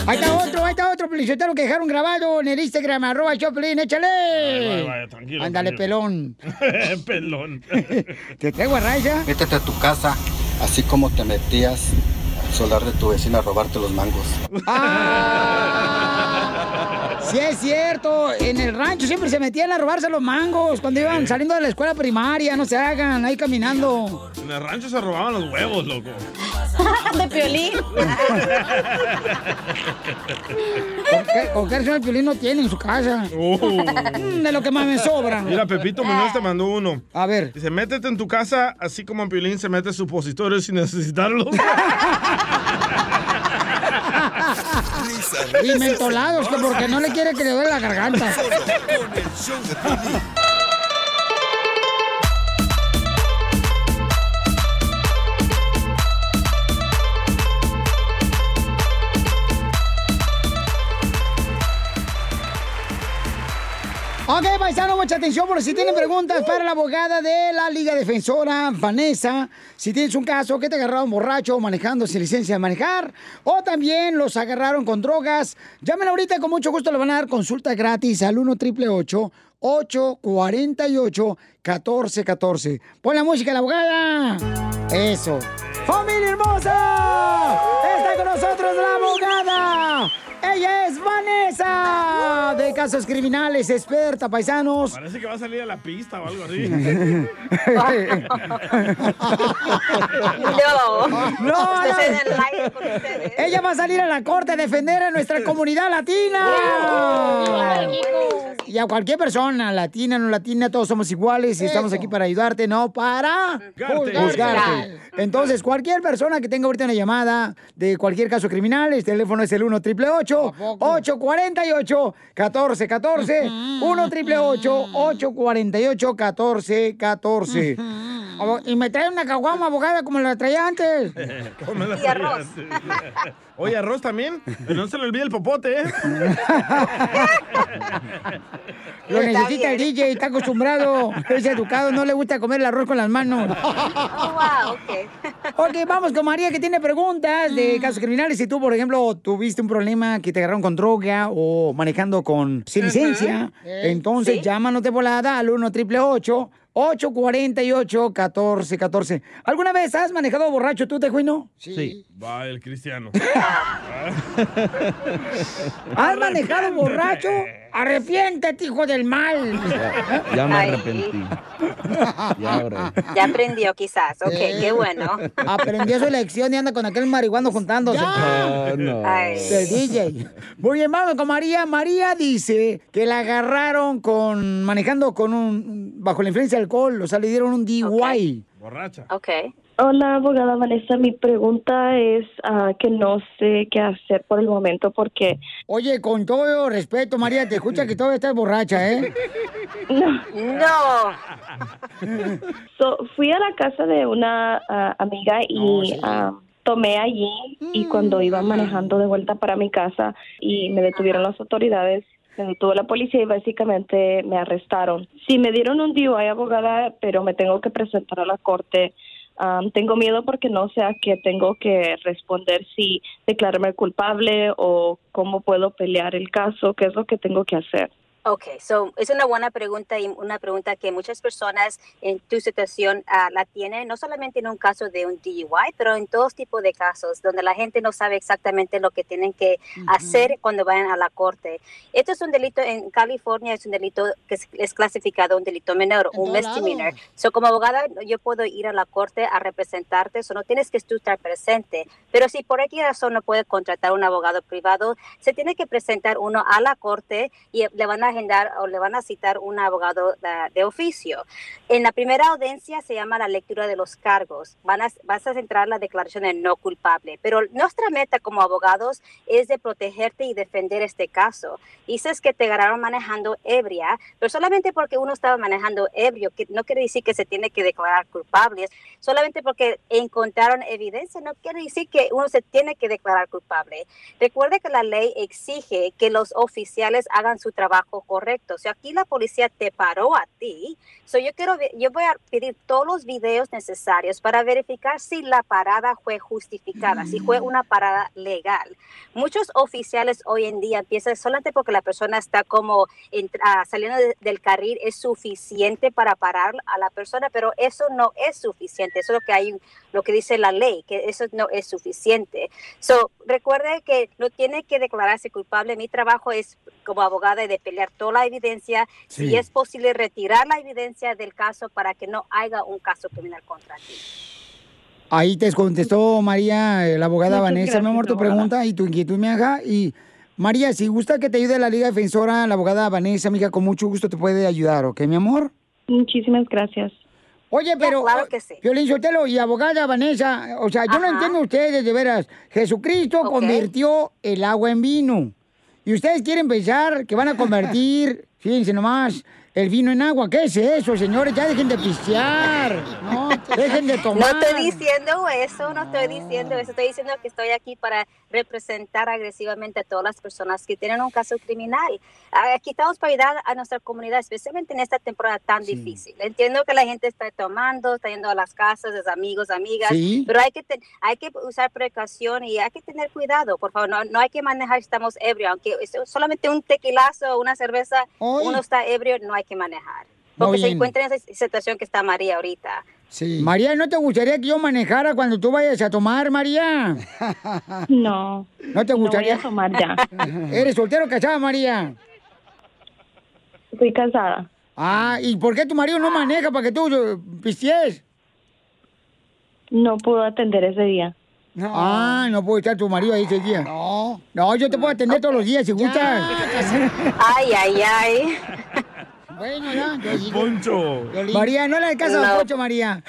Ahí está otro, ahí está otro felicitero que dejaron grabado en el Instagram, arroba Choplin, échale. Vaya, vaya, tranquilo, Ándale, tranquilo. pelón. Pelón. ¿Te traigo a raya? Métete a tu casa, así como te metías al solar de tu vecina a robarte los mangos. Sí, es cierto. En el rancho siempre se metían a robarse los mangos cuando iban saliendo de la escuela primaria. No se hagan, ahí caminando. En el rancho se robaban los huevos, loco. De piolín. ¿Con qué, el piolín no tiene en su casa? Mm, De lo que más me sobra. Mira, Pepito Muñoz te mandó uno. A ver. Dice, métete en tu casa así como en Piolín se mete supositorios sin necesitarlos. Y mentolados, que porque no le quiere que le duele la garganta. Ok, paisano, mucha atención por si tienen preguntas para la abogada de la Liga Defensora, Vanessa. Si tienes un caso que te agarraron borracho manejando sin licencia de manejar, o también los agarraron con drogas, llamen ahorita, con mucho gusto le van a dar consulta gratis al 1 888 848 1414 Pon la música, la abogada. Eso. ¡Familia hermosa! Está con nosotros la abogada. Ella es Vanessa, de casos criminales, experta, paisanos. Parece que va a salir a la pista o algo así. No. No. Ella va a salir a la corte a defender a nuestra comunidad latina. Y a cualquier persona, latina, no latina, todos somos iguales y estamos aquí para ayudarte, no para Juzgarte. juzgarte. Entonces, cualquier persona que tenga ahorita una llamada de cualquier caso criminal, el teléfono es el 1 888 848 1414 1 888 848 1414 Y me trae una caguama abogada como la traía antes. ¿Cómo la Y arroz. Oye, arroz también. Pero no se le olvide el popote, ¿eh? Lo necesita el. DJ, está acostumbrado, es educado, no le gusta comer el arroz con las manos. Oh, wow, ok. Ok, vamos con María que tiene preguntas de casos criminales. Si tú, por ejemplo, tuviste un problema que te agarraron con droga o manejando con sin licencia, entonces Sí. llámanos de volada al 1 888 848 1414 ¿Alguna vez has manejado borracho tú, Tejuino? Sí. Va el cristiano. ¿Has manejado borracho? Arrepiéntete, hijo del mal. Ya me Ay. arrepentí. Ya, ahora. Ya aprendió quizás. Ok, Eh. qué bueno. Aprendió su lección y anda con aquel marihuano juntándose. Ah, no. Ay. del DJ. Muy bien, vamos con María. María dice que la agarraron con manejando con un bajo la influencia del alcohol, o sea, le dieron un DUI. Borracha. Ok. Hola, abogada Vanessa. Mi pregunta es ah, que no sé qué hacer por el momento porque Oye, con todo respeto, María, te escucha que todavía estás borracha, ¿eh? No. so, fui a la casa de una ah, amiga y ah, tomé allí y cuando iba manejando de vuelta para mi casa y me detuvieron las autoridades. Me detuvo la policía y básicamente me arrestaron. Sí, me dieron un DUI, abogada, pero me tengo que presentar a la corte. Ah, tengo miedo porque no sé a qué tengo que responder, si declararme culpable o cómo puedo pelear el caso, qué es lo que tengo que hacer. Ok, so es una buena pregunta y una pregunta que muchas personas en tu situación ah, la tienen, no solamente en un caso de un DUI, pero en todos tipos de casos donde la gente no sabe exactamente lo que tienen que hacer cuando vayan a la corte. Esto es un delito en California, es un delito que es, es clasificado un delito menor, un misdemeanor. So, como abogada, yo puedo ir a la corte a representarte, eso no tienes que tú estar presente. Pero si por X razón no puede contratar un abogado privado, se tiene que presentar uno a la corte y le van a agendar o le van a citar un abogado de, de oficio. En la primera audiencia se llama la lectura de los cargos. Van a, vas a centrar la declaración de no culpable. Pero nuestra meta como abogados es de protegerte y defender este caso. Dices que te agarraron manejando ebria, pero solamente porque uno estaba manejando ebrio, no quiere decir que se tiene que declarar culpable. Solamente porque encontraron evidencia, no quiere decir que uno se tiene que declarar culpable. Recuerde que la ley exige que los oficiales hagan su trabajo correcto. Si aquí la policía te paró a ti, so yo quiero, yo voy a pedir todos los videos necesarios para verificar si la parada fue justificada, si fue una parada legal. Muchos oficiales hoy en día piensan solamente porque la persona está como ah, saliendo de- del carril es suficiente para parar a la persona, pero eso no es suficiente. Eso es lo que hay, lo que dice la ley, que eso no es suficiente. So, recuerde que no tiene que declararse culpable. Mi trabajo es como abogada de pelear toda la evidencia, Sí. si es posible retirar la evidencia del caso para que no haya un caso criminal contra ti. Ahí te contestó María, eh, la abogada Muchas Vanessa, mi gracias, amor, tu abogada. pregunta y tu inquietud, mi hija. Y María, si gusta que te ayude la Liga Defensora, la abogada Vanessa, amiga, con mucho gusto te puede ayudar, ¿ok, mi amor? Muchísimas gracias. Oye, pero, claro que sí. Violín Sotelo y abogada Vanessa, o sea, yo no Ajá. entiendo ustedes, de veras. Jesucristo Ok. convirtió el agua en vino. Y ustedes quieren pensar que van a convertir, fíjense nomás, el vino en agua. ¿Qué es eso, señores? Ya dejen de pistear. No, dejen de No tomar. estoy diciendo eso, no estoy diciendo eso, estoy diciendo que estoy aquí para representar agresivamente a todas las personas que tienen un caso criminal. Ah, Aquí estamos para ayudar a nuestra comunidad, especialmente en esta temporada tan difícil. Entiendo que la gente está tomando, está yendo a las casas de amigos, amigas, Sí. pero hay que, hay que usar precaución y hay que tener cuidado, por favor, no, no hay que manejar si estamos ebrios, aunque es solamente un tequilazo o una cerveza, uno está ebrio, no hay que manejar. Porque se encuentra en esa situación que está María ahorita. Sí. María, ¿no te gustaría que yo manejara cuando tú vayas a tomar, María? No. ¿No te gustaría? voy a tomar ya. ¿Eres soltero o casada, María? Estoy casada. Ah, ¿y por qué tu marido no maneja para que tú eh, pistees? No pudo atender ese día. Ah, no puede estar tu marido ahí ese día. No. No, yo te puedo atender todos los días si gustas. Ay, ay, ay. Bueno, ya. yo. María, no le casas No. a Poncho, María.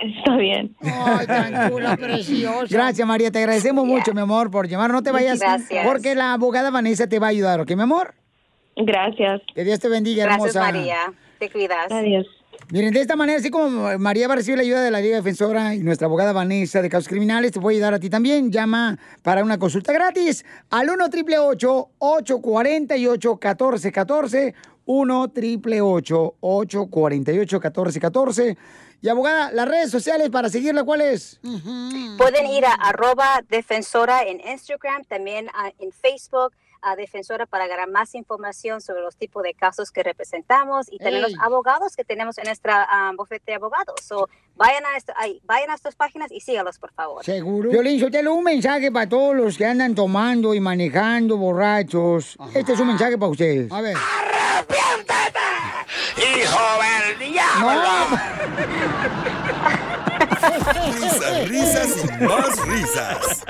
Está bien. Ay, tan chula, preciosa. Gracias, María. Te agradecemos mucho, mi amor, por llamar. No te vayas. Gracias. Porque la abogada Vanessa te va a ayudar, ¿ok, mi amor? Gracias. Que Dios te bendiga, Gracias, hermosa. María. Te cuidas. Adiós. Miren, de esta manera, así como María va a recibir la ayuda de la Liga Defensora y nuestra abogada Vanessa de casos criminales, te puede ayudar a ti también. Llama para una consulta gratis al 1 888 848 1414 1 888 848 1414 Y abogada, las redes sociales para seguirla, ¿cuáles? Pueden ir a arroba defensora en Instagram, también ah, en Facebook, a defensora para ganar más información sobre los tipos de casos que representamos y también Ey. los abogados que tenemos en nuestra ah, bufete de abogados. So, vayan, a esto- ay, vayan a estas páginas y sígalos, por favor. Seguro. Violín, Sotelo, un mensaje para todos los que andan tomando y manejando borrachos. Este es un mensaje para ustedes. A ver. ¡Hijo del diablo! Risas, risas y más risas.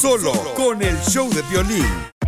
Solo con el show de violín.